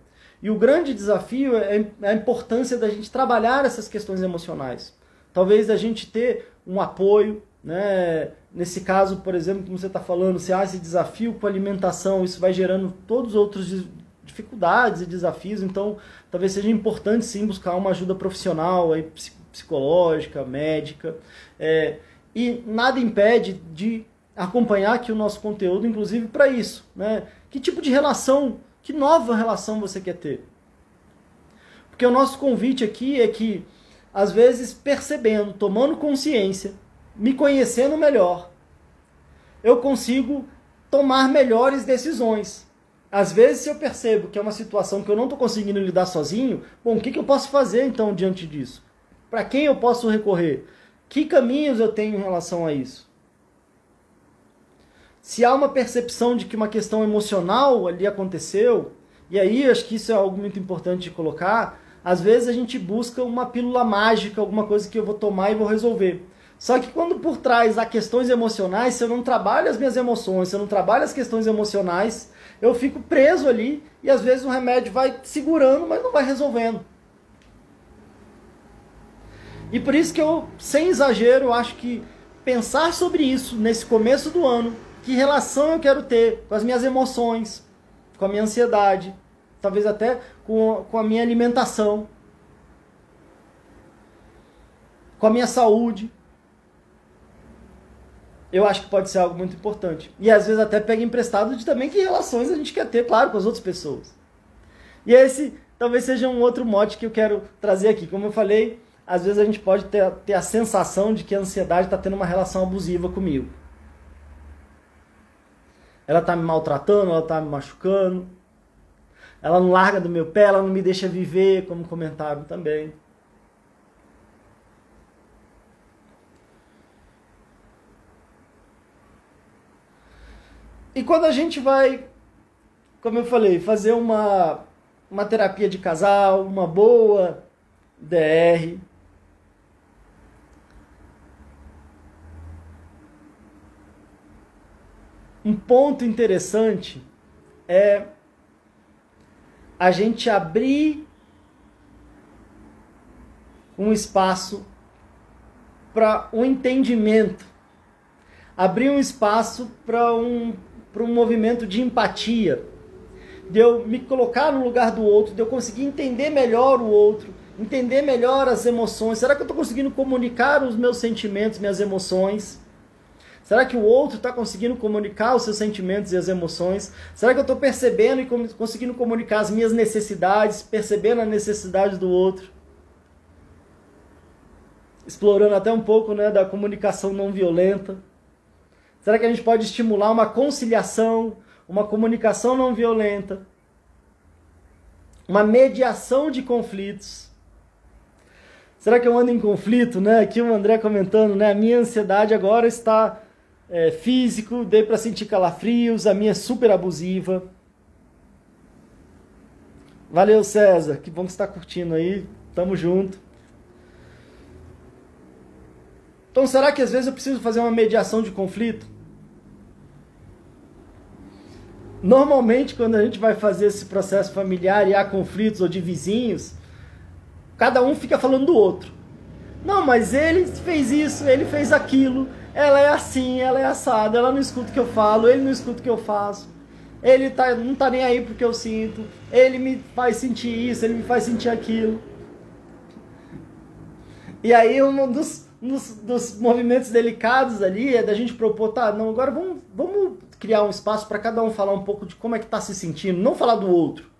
E o grande desafio é a importância da gente trabalhar essas questões emocionais. Talvez a gente ter um apoio, né? Nesse caso, por exemplo, como você está falando, se há esse desafio com alimentação, isso vai gerando todos os outros dificuldades e desafios, então talvez seja importante sim buscar uma ajuda profissional, aí, psicológica, médica, é, e nada impede de acompanhar aqui o nosso conteúdo, inclusive para isso, né? Que tipo de relação, que nova relação você quer ter? Porque o nosso convite aqui é que, às vezes, percebendo, tomando consciência, me conhecendo melhor, eu consigo tomar melhores decisões. Às vezes, se eu percebo que é uma situação que eu não estou conseguindo lidar sozinho, bom, o que, que eu posso fazer então diante disso? Para quem eu posso recorrer? Que caminhos eu tenho em relação a isso? Se há uma percepção de que uma questão emocional ali aconteceu, e aí acho que isso é algo muito importante de colocar, às vezes a gente busca uma pílula mágica, alguma coisa que eu vou tomar e vou resolver. Só que quando por trás há questões emocionais, se eu não trabalho as minhas emoções, se eu não trabalho as questões emocionais, eu fico preso ali e às vezes o remédio vai segurando, mas não vai resolvendo. E por isso que eu, sem exagero, acho que pensar sobre isso nesse começo do ano, que relação eu quero ter com as minhas emoções, com a minha ansiedade, talvez até com, com a minha alimentação, com a minha saúde. Eu acho que pode ser algo muito importante. E às vezes até pega emprestado de também que relações a gente quer ter, claro, com as outras pessoas. E esse talvez seja um outro mote que eu quero trazer aqui. Como eu falei, às vezes a gente pode ter, ter a sensação de que a ansiedade está tendo uma relação abusiva comigo. Ela está me maltratando, ela está me machucando. Ela não larga do meu pé, ela não me deixa viver, como comentaram também. E quando a gente vai, como eu falei, fazer uma, uma terapia de casal, uma boa DR, um ponto interessante é a gente abrir um espaço para um entendimento, abrir um espaço para um, um movimento de empatia, de eu me colocar no lugar do outro, de eu conseguir entender melhor o outro, entender melhor as emoções. Será que eu estou conseguindo comunicar os meus sentimentos, minhas emoções? Será que o outro está conseguindo comunicar os seus sentimentos e as emoções? Será que eu estou percebendo e conseguindo comunicar as minhas necessidades, percebendo a necessidade do outro? Explorando até um pouco né, da comunicação não violenta. Será que a gente pode estimular uma conciliação, uma comunicação não violenta, uma mediação de conflitos? Será que eu ando em conflito, né? Aqui o André comentando, né? A minha ansiedade agora está é, físico, dei para sentir calafrios, a minha é super abusiva. Valeu, César. Que bom que você está curtindo aí. Tamo junto. Então, será que às vezes eu preciso fazer uma mediação de conflito? Normalmente, quando a gente vai fazer esse processo familiar e há conflitos ou de vizinhos, cada um fica falando do outro. Não, mas ele fez isso, ele fez aquilo, ela é assim, ela é assada, ela não escuta o que eu falo, ele não escuta o que eu faço. Ele tá, não tá nem aí porque eu sinto. Ele me faz sentir isso, ele me faz sentir aquilo. E aí um dos, dos, dos movimentos delicados ali é da gente propor, tá, não, agora vamos, vamos criar um espaço para cada um falar um pouco de como é que tá se sentindo, não falar do outro.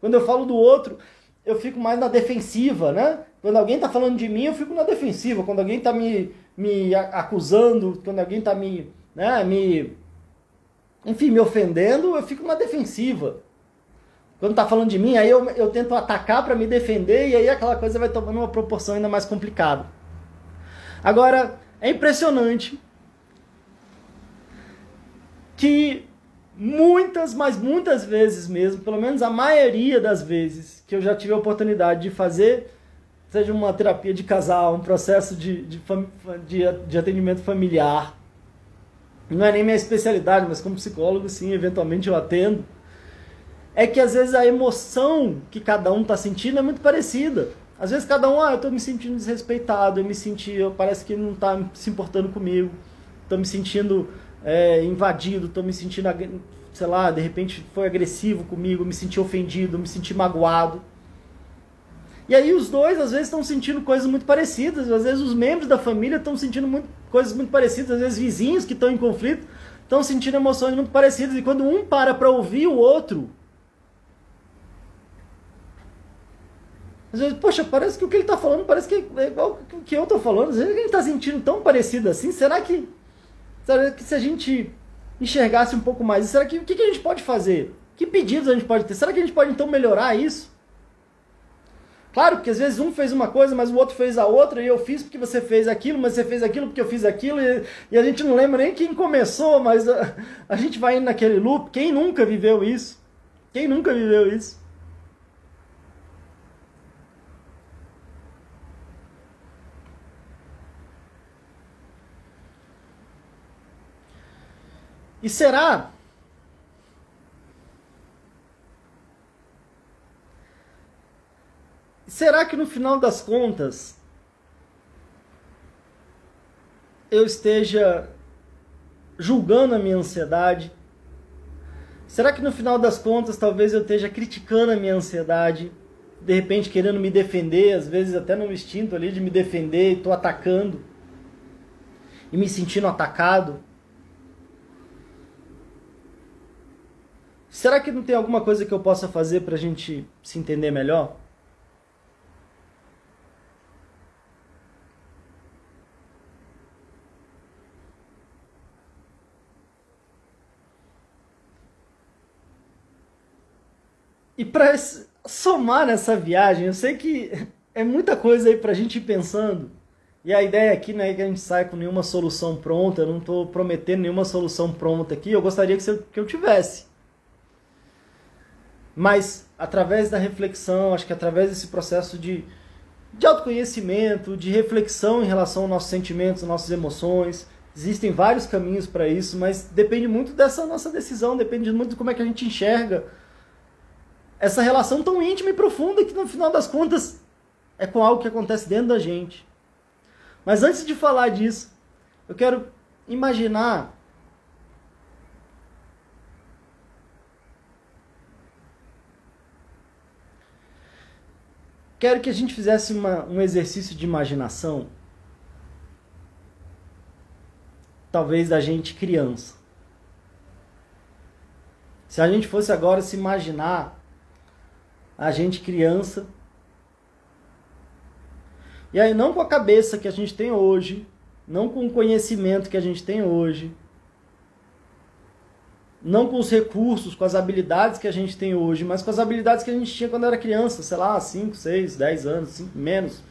Quando eu falo do outro, eu fico mais na defensiva, né? Quando alguém tá falando de mim, eu fico na defensiva. Quando alguém tá me me acusando, quando alguém está me, né, me, enfim, me ofendendo, eu fico na defensiva. Quando está falando de mim, aí eu, eu tento atacar para me defender e aí aquela coisa vai tomando uma proporção ainda mais complicada. Agora, é impressionante que muitas, mas muitas vezes mesmo, pelo menos a maioria das vezes que eu já tive a oportunidade de fazer seja uma terapia de casal, um processo de, de, de, de atendimento familiar. Não é nem minha especialidade, mas como psicólogo, sim, eventualmente eu atendo. É que às vezes a emoção que cada um está sentindo é muito parecida. Às vezes cada um, ah, eu estou me sentindo desrespeitado, eu me senti, eu, parece que não está se importando comigo, estou me sentindo é, invadido, estou me sentindo, sei lá, de repente foi agressivo comigo, me senti ofendido, me senti magoado. E aí os dois às vezes estão sentindo coisas muito parecidas, às vezes os membros da família estão sentindo muito, coisas muito parecidas, às vezes vizinhos que estão em conflito estão sentindo emoções muito parecidas e quando um para para ouvir o outro, às vezes, poxa, parece que o que ele está falando parece que é igual o que eu estou falando, às vezes ele está sentindo tão parecido assim, será que, será que se a gente enxergasse um pouco mais, será que o que, que a gente pode fazer? Que pedidos a gente pode ter? Será que a gente pode então melhorar isso? Claro, porque às vezes um fez uma coisa, mas o outro fez a outra, e eu fiz porque você fez aquilo, mas você fez aquilo porque eu fiz aquilo, e, e a gente não lembra nem quem começou, mas a, a gente vai indo naquele loop. Quem nunca viveu isso? Quem nunca viveu isso? E será Será que no final das contas eu esteja julgando a minha ansiedade? Será que no final das contas talvez eu esteja criticando a minha ansiedade? De repente querendo me defender, às vezes até no instinto ali de me defender estou atacando e me sentindo atacado? Será que não tem alguma coisa que eu possa fazer para a gente se entender melhor? E para somar nessa viagem, eu sei que é muita coisa aí para a gente ir pensando. E a ideia aqui não é que a gente saia com nenhuma solução pronta, eu não estou prometendo nenhuma solução pronta aqui, eu gostaria que, que eu tivesse. Mas através da reflexão, acho que através desse processo de, de autoconhecimento, de reflexão em relação aos nossos sentimentos, às nossas emoções, existem vários caminhos para isso, mas depende muito dessa nossa decisão, depende muito de como é que a gente enxerga essa relação tão íntima e profunda que no final das contas é com algo que acontece dentro da gente. Mas antes de falar disso, eu quero imaginar Quero que a gente fizesse uma, um exercício de imaginação, talvez da gente criança. Se a gente fosse agora se imaginar a gente criança. E aí não com a cabeça que a gente tem hoje, não com o conhecimento que a gente tem hoje, não com os recursos, com as habilidades que a gente tem hoje, mas com as habilidades que a gente tinha quando era criança, sei lá, 5, 6, 10 anos, 5, menos,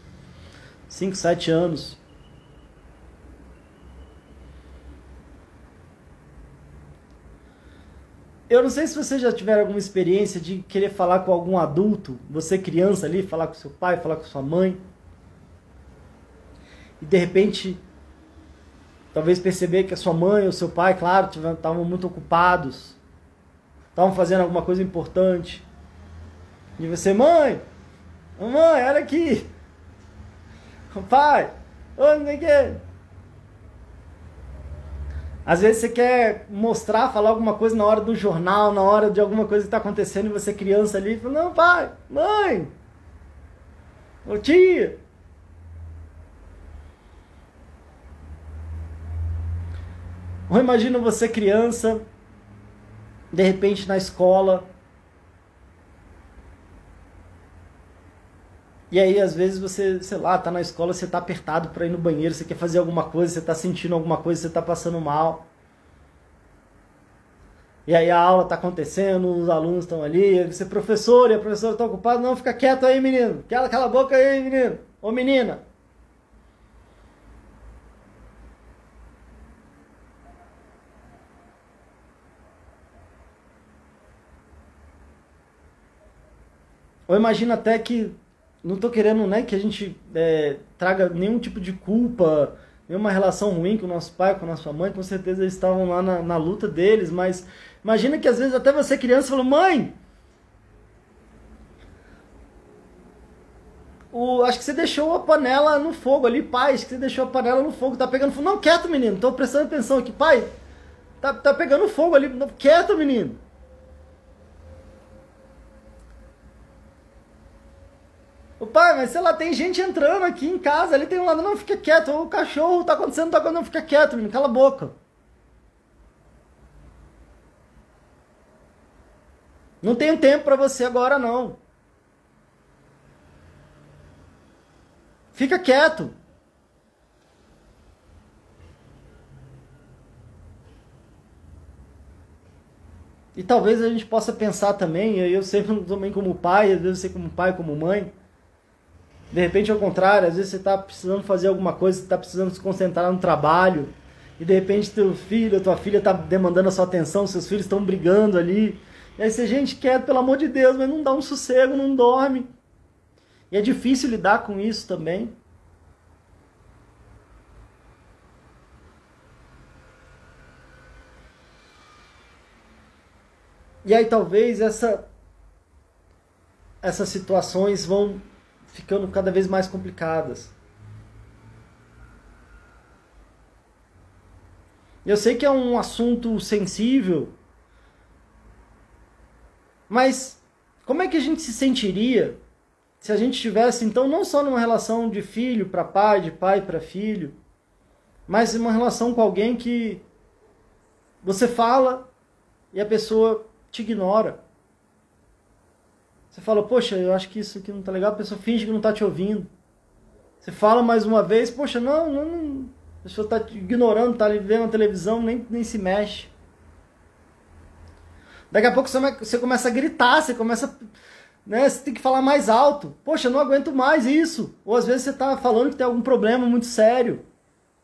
5, 7 anos. Eu não sei se vocês já tiveram alguma experiência de querer falar com algum adulto, você criança ali, falar com seu pai, falar com sua mãe. E de repente, talvez perceber que a sua mãe ou seu pai, claro, estavam muito ocupados, estavam fazendo alguma coisa importante. E você, mãe, mãe, olha aqui. Pai, onde é que é? Às vezes você quer mostrar, falar alguma coisa na hora do jornal, na hora de alguma coisa que está acontecendo e você é criança ali, fala, não, pai, mãe, ô tia. Ou imagina você criança, de repente na escola, E aí, às vezes, você, sei lá, tá na escola, você tá apertado para ir no banheiro, você quer fazer alguma coisa, você tá sentindo alguma coisa, você tá passando mal. E aí a aula tá acontecendo, os alunos estão ali, você, professor, e a professora tá ocupada, não, fica quieto aí, menino. Cala, cala a boca aí, menino. Ô, menina. Ou imagina até que não tô querendo né, que a gente é, traga nenhum tipo de culpa, nenhuma relação ruim com o nosso pai, com a nossa mãe, com certeza eles estavam lá na, na luta deles, mas imagina que às vezes até você criança falou, mãe, o, acho que você deixou a panela no fogo ali, pai, acho que você deixou a panela no fogo, tá pegando fogo. Não, quieto menino, tô prestando atenção aqui, pai, tá, tá pegando fogo ali, não, quieto menino. O pai, mas sei lá, tem gente entrando aqui em casa, ali tem um lado, não, fica quieto, o cachorro tá acontecendo, tá acontecendo, não, fica quieto, menino, cala a boca. Não tenho tempo para você agora, não. Fica quieto. E talvez a gente possa pensar também, eu sempre também como pai, às vezes você como pai, como mãe, de repente, ao contrário, às vezes você está precisando fazer alguma coisa, você está precisando se concentrar no trabalho, e de repente teu filho, tua filha está demandando a sua atenção, seus filhos estão brigando ali. E aí você, gente, quer, pelo amor de Deus, mas não dá um sossego, não dorme. E é difícil lidar com isso também. E aí talvez essa, essas situações vão ficando cada vez mais complicadas. Eu sei que é um assunto sensível, mas como é que a gente se sentiria se a gente estivesse, então, não só numa relação de filho para pai, de pai para filho, mas uma relação com alguém que você fala e a pessoa te ignora. Você fala, poxa, eu acho que isso aqui não tá legal, a pessoa finge que não tá te ouvindo. Você fala mais uma vez, poxa, não, não, não a pessoa tá te ignorando, tá vendo a televisão, nem, nem se mexe. Daqui a pouco você começa a gritar, você começa né? Você tem que falar mais alto. Poxa, não aguento mais isso. Ou às vezes você está falando que tem algum problema muito sério.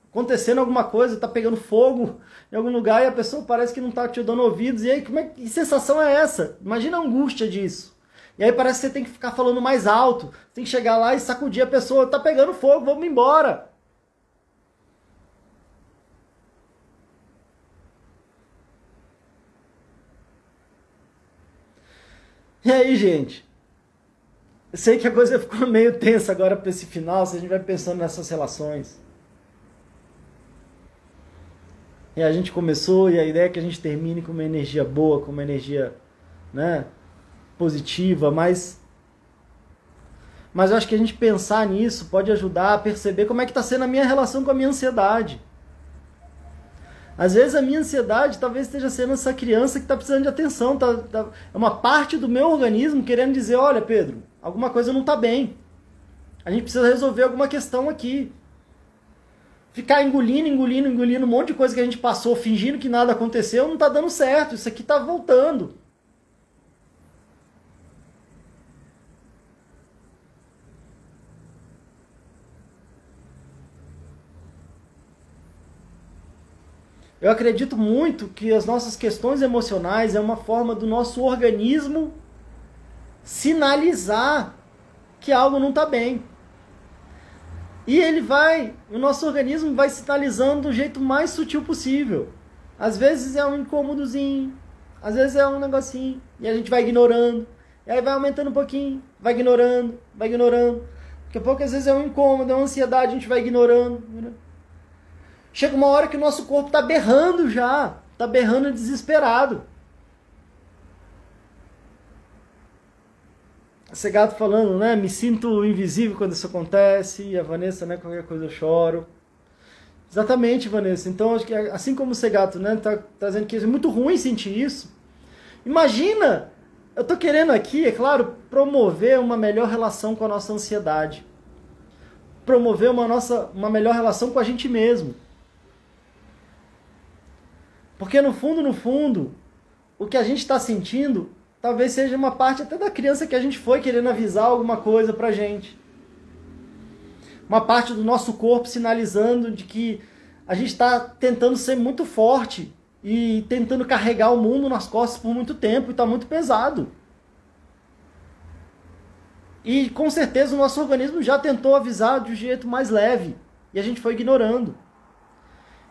Acontecendo alguma coisa, está pegando fogo em algum lugar e a pessoa parece que não está te dando ouvidos. E aí, como é, que sensação é essa? Imagina a angústia disso. E aí parece que você tem que ficar falando mais alto. Tem que chegar lá e sacudir a pessoa. Está pegando fogo, vamos embora. E aí, gente? Eu sei que a coisa ficou meio tensa agora para esse final, se a gente vai pensando nessas relações. E a gente começou e a ideia é que a gente termine com uma energia boa, com uma energia, né, positiva, mas mas eu acho que a gente pensar nisso pode ajudar a perceber como é que está sendo a minha relação com a minha ansiedade. Às vezes a minha ansiedade talvez esteja sendo essa criança que está precisando de atenção. Tá, tá, é uma parte do meu organismo querendo dizer, olha Pedro, alguma coisa não está bem. A gente precisa resolver alguma questão aqui. Ficar engolindo, engolindo, engolindo um monte de coisa que a gente passou, fingindo que nada aconteceu, não está dando certo. Isso aqui está voltando. Eu acredito muito que as nossas questões emocionais é uma forma do nosso organismo sinalizar que algo não está bem. E ele vai, o nosso organismo vai sinalizando do jeito mais sutil possível. Às vezes é um incômodozinho, às vezes é um negocinho, e a gente vai ignorando. E aí vai aumentando um pouquinho, vai ignorando, vai ignorando. Daqui a pouco às vezes é um incômodo, é uma ansiedade, a gente vai ignorando. ignorando. Chega uma hora que o nosso corpo está berrando já, está berrando desesperado. Esse gato falando, né? Me sinto invisível quando isso acontece. E a Vanessa, né? Qualquer coisa eu choro. Exatamente, Vanessa. Então, acho que assim como o gato, né? Tá trazendo que é muito ruim sentir isso. Imagina! Eu tô querendo aqui, é claro, promover uma melhor relação com a nossa ansiedade. Promover uma, nossa, uma melhor relação com a gente mesmo. Porque no fundo, no fundo, o que a gente está sentindo talvez seja uma parte até da criança que a gente foi querendo avisar alguma coisa pra gente. Uma parte do nosso corpo sinalizando de que a gente está tentando ser muito forte e tentando carregar o mundo nas costas por muito tempo e está muito pesado. E com certeza o nosso organismo já tentou avisar de um jeito mais leve e a gente foi ignorando.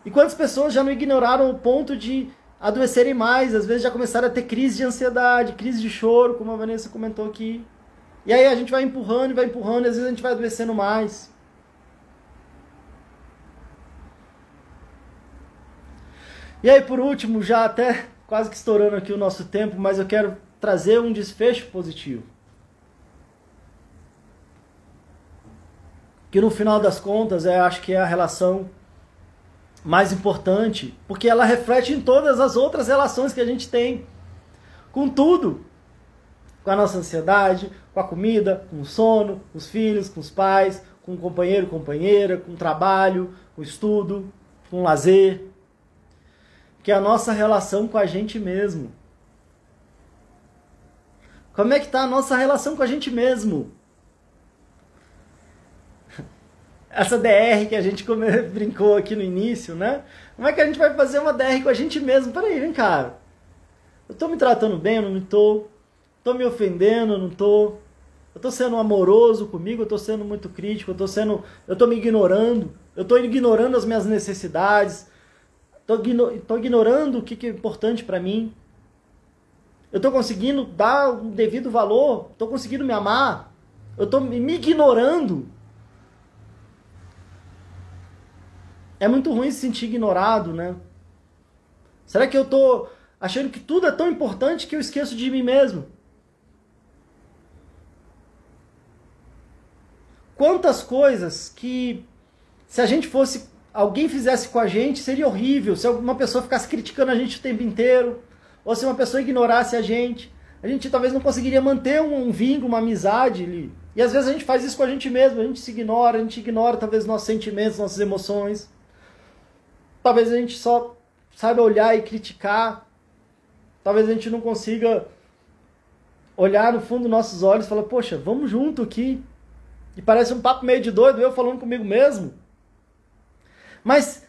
E quantas pessoas já não ignoraram o ponto de adoecerem mais, às vezes já começaram a ter crise de ansiedade, crise de choro, como a Vanessa comentou aqui. E aí a gente vai empurrando e vai empurrando, e às vezes a gente vai adoecendo mais. E aí, por último, já até quase que estourando aqui o nosso tempo, mas eu quero trazer um desfecho positivo. Que no final das contas, eu acho que é a relação mais importante, porque ela reflete em todas as outras relações que a gente tem com tudo. Com a nossa ansiedade, com a comida, com o sono, com os filhos, com os pais, com o companheiro, companheira, com o trabalho, com o estudo, com o lazer. Que é a nossa relação com a gente mesmo. Como é que está a nossa relação com a gente mesmo? Essa DR que a gente brincou aqui no início, né? Como é que a gente vai fazer uma DR com a gente mesmo? Peraí, vem cá. Eu tô me tratando bem, eu não me tô? Tô me ofendendo, eu não tô? Eu tô sendo amoroso comigo, eu tô sendo muito crítico, eu tô sendo, eu tô me ignorando, eu tô ignorando as minhas necessidades, tô, tô ignorando o que, que é importante para mim. Eu tô conseguindo dar o devido valor, tô conseguindo me amar, eu tô me ignorando É muito ruim se sentir ignorado, né? Será que eu estou achando que tudo é tão importante que eu esqueço de mim mesmo? Quantas coisas que se a gente fosse alguém fizesse com a gente seria horrível, se uma pessoa ficasse criticando a gente o tempo inteiro, ou se uma pessoa ignorasse a gente, a gente talvez não conseguiria manter um, um vínculo, uma amizade ali. E às vezes a gente faz isso com a gente mesmo, a gente se ignora, a gente ignora talvez nossos sentimentos, nossas emoções. Talvez a gente só saiba olhar e criticar. Talvez a gente não consiga olhar no fundo dos nossos olhos e falar, poxa, vamos junto aqui. E parece um papo meio de doido, eu falando comigo mesmo. Mas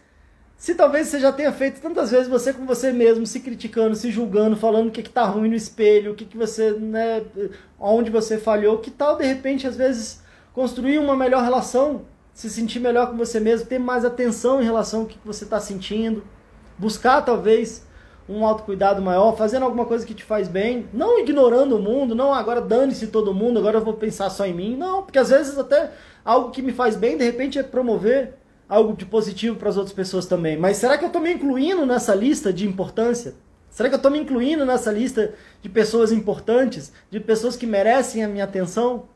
se talvez você já tenha feito tantas vezes você com você mesmo, se criticando, se julgando, falando o que está ruim no espelho, o que, que você, né, onde você falhou, que tal de repente às vezes construir uma melhor relação, se sentir melhor com você mesmo, ter mais atenção em relação ao que, você está sentindo, buscar talvez um autocuidado maior, fazendo alguma coisa que te faz bem, não ignorando o mundo, não agora dane-se todo mundo, agora eu vou pensar só em mim, não, porque às vezes até algo que me faz bem, de repente é promover algo de positivo para as outras pessoas também. Mas será que eu estou me incluindo nessa lista de importância? Será que eu estou me incluindo nessa lista de pessoas importantes, de pessoas que merecem a minha atenção?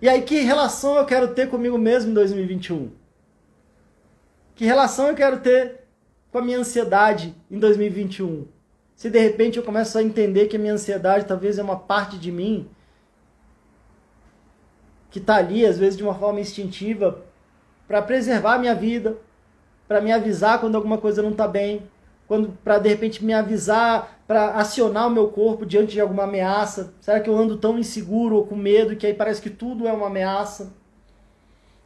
E aí, que relação eu quero ter comigo mesmo em 2021? Que relação eu quero ter com a minha ansiedade em 2021? Se de repente eu começo a entender que a minha ansiedade talvez é uma parte de mim que está ali, às vezes de uma forma instintiva, para preservar a minha vida, para me avisar quando alguma coisa não está bem, para de repente me avisar, para acionar o meu corpo diante de alguma ameaça. Será que eu ando tão inseguro ou com medo que aí parece que tudo é uma ameaça?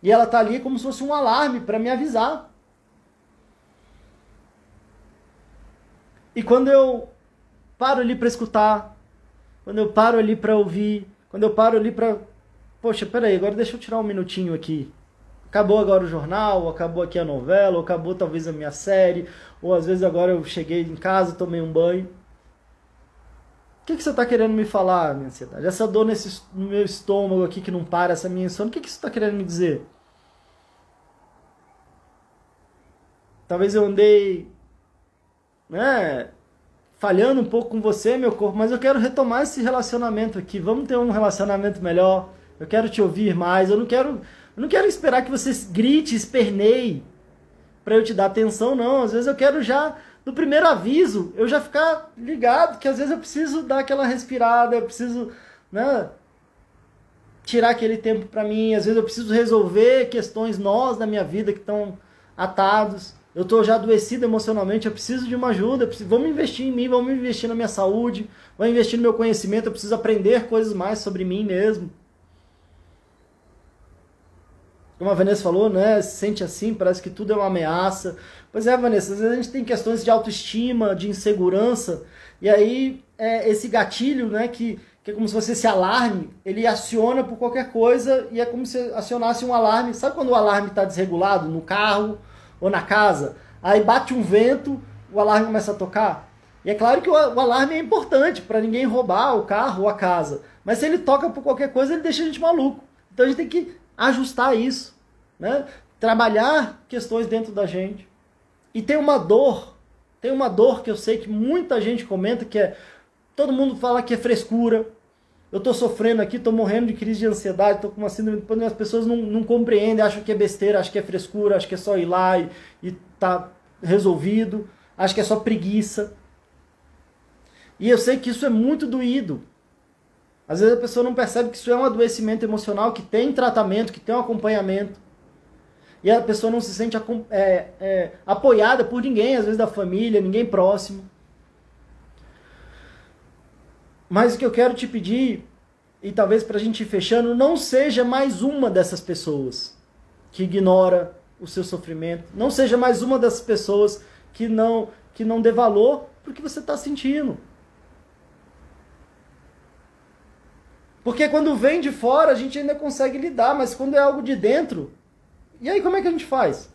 E ela está ali como se fosse um alarme para me avisar. E quando eu paro ali para escutar, quando eu paro ali para ouvir, quando eu paro ali para Poxa, peraí, agora deixa eu tirar um minutinho aqui. Acabou agora o jornal, acabou aqui a novela, ou acabou talvez a minha série, ou às vezes agora eu cheguei em casa, tomei um banho. O que, que você está querendo me falar, minha ansiedade? Essa dor nesse, no meu estômago aqui que não para, essa minha insônia, o que, que você está querendo me dizer? Talvez eu andei né, falhando um pouco com você, meu corpo, mas eu quero retomar esse relacionamento aqui. Vamos ter um relacionamento melhor eu quero te ouvir mais, eu não quero, eu não quero esperar que você grite, esperneie para eu te dar atenção, não. Às vezes eu quero já, no primeiro aviso, eu já ficar ligado, que às vezes eu preciso dar aquela respirada, eu preciso, né, tirar aquele tempo para mim, às vezes eu preciso resolver questões nós da minha vida que estão atados. Eu estou já adoecido emocionalmente, eu preciso de uma ajuda, preciso, vamos investir em mim, vamos investir na minha saúde, vamos investir no meu conhecimento, eu preciso aprender coisas mais sobre mim mesmo. Como a Vanessa falou, né? Se sente assim, parece que tudo é uma ameaça. Pois é, Vanessa, às vezes a gente tem questões de autoestima, de insegurança, e aí é, esse gatilho, né, que, que é como se fosse esse alarme, ele aciona por qualquer coisa e é como se acionasse um alarme. Sabe quando o alarme está desregulado no carro ou na casa? Aí bate um vento, o alarme começa a tocar. E é claro que o alarme é importante para ninguém roubar o carro ou a casa. Mas se ele toca por qualquer coisa, ele deixa a gente maluco. Então a gente tem que ajustar isso, né? trabalhar questões dentro da gente. E tem uma dor, tem uma dor que eu sei que muita gente comenta que é todo mundo fala que é frescura. Eu estou sofrendo aqui, estou morrendo de crise de ansiedade, estou com uma síndrome. As pessoas não, não compreendem, acham que é besteira, acham que é frescura, acham que é só ir lá e, e tá resolvido, acham que é só preguiça. E eu sei que isso é muito doído. Às vezes a pessoa não percebe que isso é um adoecimento emocional que tem tratamento, que tem um acompanhamento. E a pessoa não se sente é, é, apoiada por ninguém, às vezes da família, ninguém próximo. Mas o que eu quero te pedir, e talvez para a gente ir fechando, não seja mais uma dessas pessoas que ignora o seu sofrimento. Não seja mais uma dessas pessoas que não, que não dê valor para o que você está sentindo. Porque quando vem de fora, a gente ainda consegue lidar, mas quando é algo de dentro, e aí como é que a gente faz?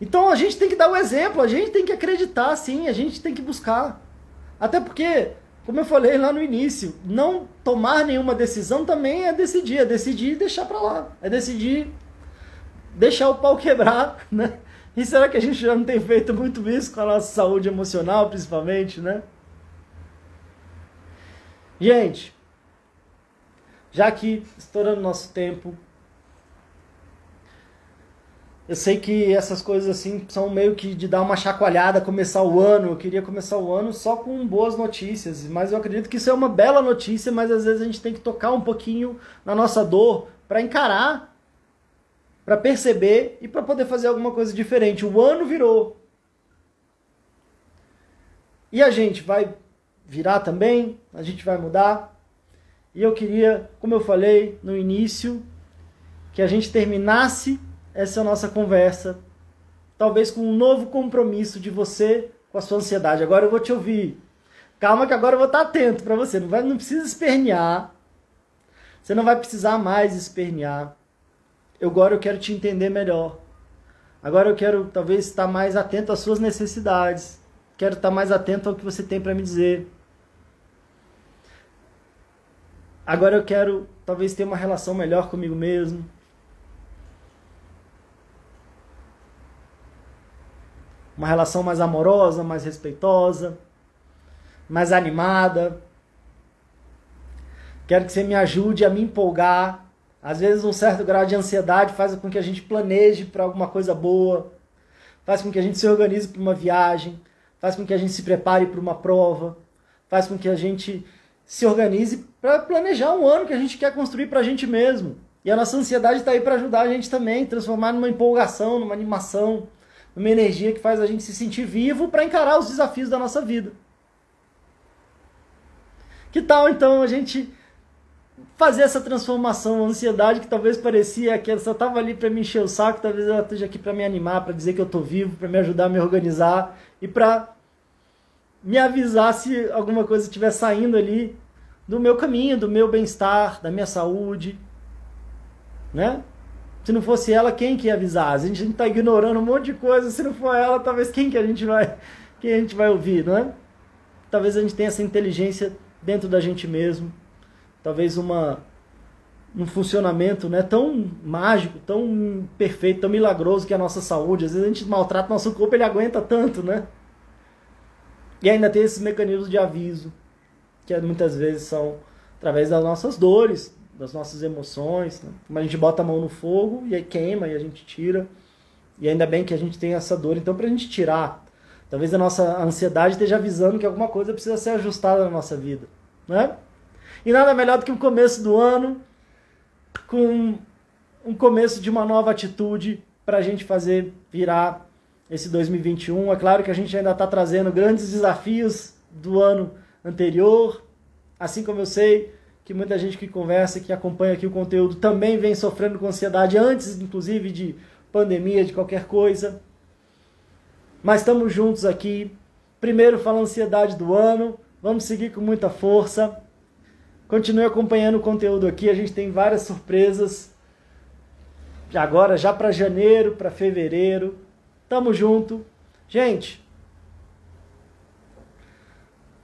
Então a gente tem que dar o exemplo, a gente tem que acreditar, sim, a gente tem que buscar. Até porque, como eu falei lá no início, não tomar nenhuma decisão também é decidir, é decidir e deixar para lá. É decidir deixar o pau quebrar, né? E será que a gente já não tem feito muito isso com a nossa saúde emocional, principalmente, né? Gente, já que estourando nosso tempo, eu sei que essas coisas assim são meio que de dar uma chacoalhada, começar o ano. Eu queria começar o ano só com boas notícias, mas eu acredito que isso é uma bela notícia, mas às vezes a gente tem que tocar um pouquinho na nossa dor para encarar, para perceber e para poder fazer alguma coisa diferente. O ano virou. E a gente vai virar também, a gente vai mudar. E eu queria, como eu falei no início, que a gente terminasse essa nossa conversa, talvez com um novo compromisso de você com a sua ansiedade. Agora eu vou te ouvir. Calma que agora eu vou estar atento para você. Não, vai, não precisa espernear. Você não vai precisar mais espernear. Eu, agora eu quero te entender melhor. Agora eu quero talvez estar mais atento às suas necessidades. Quero estar mais atento ao que você tem para me dizer. Agora eu quero talvez ter uma relação melhor comigo mesmo. uma relação mais amorosa, mais respeitosa, mais animada. Quero que você me ajude a me empolgar. Às vezes, um certo grau de ansiedade faz com que a gente planeje para alguma coisa boa, faz com que a gente se organize para uma viagem, faz com que a gente se prepare para uma prova, faz com que a gente se organize para planejar um ano que a gente quer construir para a gente mesmo. E a nossa ansiedade está aí para ajudar a gente também, transformar numa empolgação, numa animação uma energia que faz a gente se sentir vivo para encarar os desafios da nossa vida. Que tal então a gente fazer essa transformação, a ansiedade que talvez parecia que ela só estava ali para me encher o saco, talvez ela esteja aqui para me animar, para dizer que eu estou vivo, para me ajudar a me organizar e para me avisar se alguma coisa estiver saindo ali do meu caminho, do meu bem-estar, da minha saúde, né? Se não fosse ela, quem que ia avisar? A gente está ignorando um monte de coisa. Se não for ela, talvez quem que a gente vai, quem a gente vai ouvir, não é? Talvez a gente tenha essa inteligência dentro da gente mesmo. Talvez uma um funcionamento né, tão mágico, tão perfeito, tão milagroso que é a nossa saúde. Às vezes a gente maltrata nosso corpo, ele aguenta tanto, né? E ainda tem esses mecanismos de aviso, que muitas vezes são através das nossas dores, das nossas emoções. Né? Como a gente bota a mão no fogo e aí queima e a gente tira. E ainda bem que a gente tem essa dor. Então, para a gente tirar, talvez a nossa ansiedade esteja avisando que alguma coisa precisa ser ajustada na nossa vida. Né? E nada melhor do que o começo do ano com um começo de uma nova atitude para a gente fazer virar esse 2021. É claro que a gente ainda está trazendo grandes desafios do ano anterior, assim como eu sei que muita gente que conversa, que acompanha aqui o conteúdo, também vem sofrendo com ansiedade antes, inclusive, de pandemia, de qualquer coisa. Mas estamos juntos aqui. Primeiro fala ansiedade do ano. Vamos seguir com muita força. Continue acompanhando o conteúdo aqui. A gente tem várias surpresas. Agora já para janeiro, para fevereiro. Tamo junto. Gente,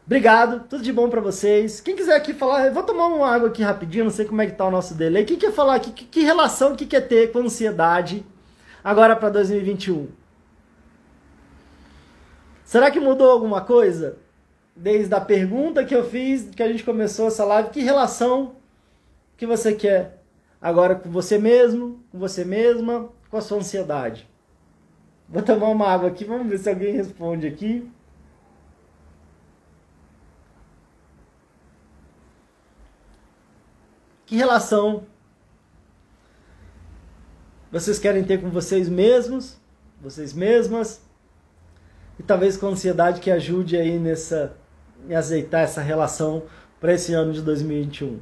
Obrigado, tudo de bom para vocês. Quem quiser aqui falar, vou tomar uma água aqui rapidinho, não sei como é que tá o nosso delay. Quem quer falar aqui, que, que relação que quer ter com ansiedade agora para 2021? Será que mudou alguma coisa? Desde a pergunta que eu fiz, que a gente começou essa live, que relação que você quer agora com você mesmo, com você mesma, com a sua ansiedade? Vou tomar uma água aqui, vamos ver se alguém responde aqui. Que relação vocês querem ter com vocês mesmos, vocês mesmas? E talvez com ansiedade que ajude aí nessa em azeitar essa relação para esse ano de 2021.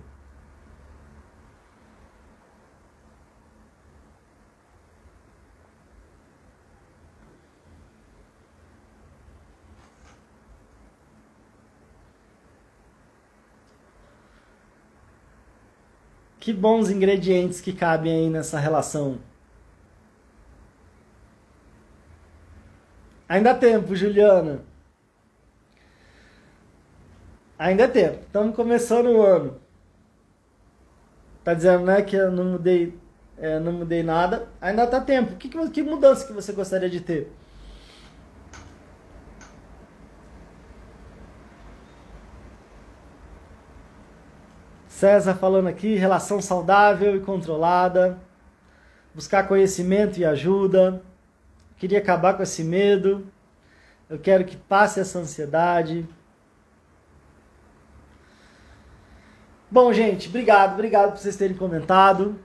Que bons ingredientes que cabem aí nessa relação. Ainda há tempo, Juliana. Ainda é tempo. Estamos começando o ano. Tá dizendo, né, que eu não mudei é, não mudei nada, ainda tá tempo. Que, que, que mudança que você gostaria de ter? César falando aqui, relação saudável e controlada, buscar conhecimento e ajuda. Queria acabar com esse medo. Eu quero que passe essa ansiedade. Bom, gente, obrigado, obrigado por vocês terem comentado.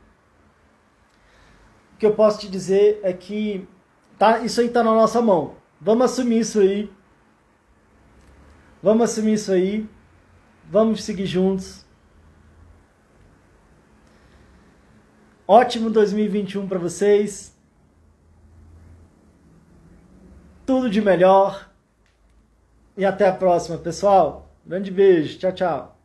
O que eu posso te dizer é que tá, isso aí tá na nossa mão. Vamos assumir isso aí. Vamos assumir isso aí. Vamos seguir juntos. Ótimo 2021 para vocês. Tudo de melhor. E até a próxima, pessoal. Grande beijo. Tchau, tchau.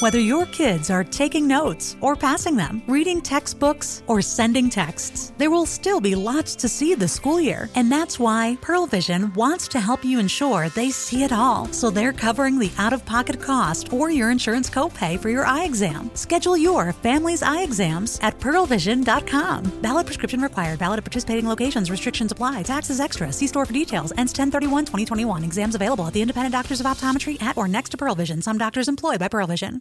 Whether your kids are taking notes or passing them, reading textbooks or sending texts, there will still be lots to see this school year. And that's why Pearl Vision wants to help you ensure they see it all. So they're covering the out of pocket cost or your insurance copay for your eye exam. Schedule your family's eye exams at pearlvision.com. Valid prescription required. Valid at participating locations. Restrictions apply. Taxes extra. See store for details. Ends 1031 2021. Exams available at the independent doctors of optometry at or next to Pearl Vision. Some doctors employed by Pearl Vision.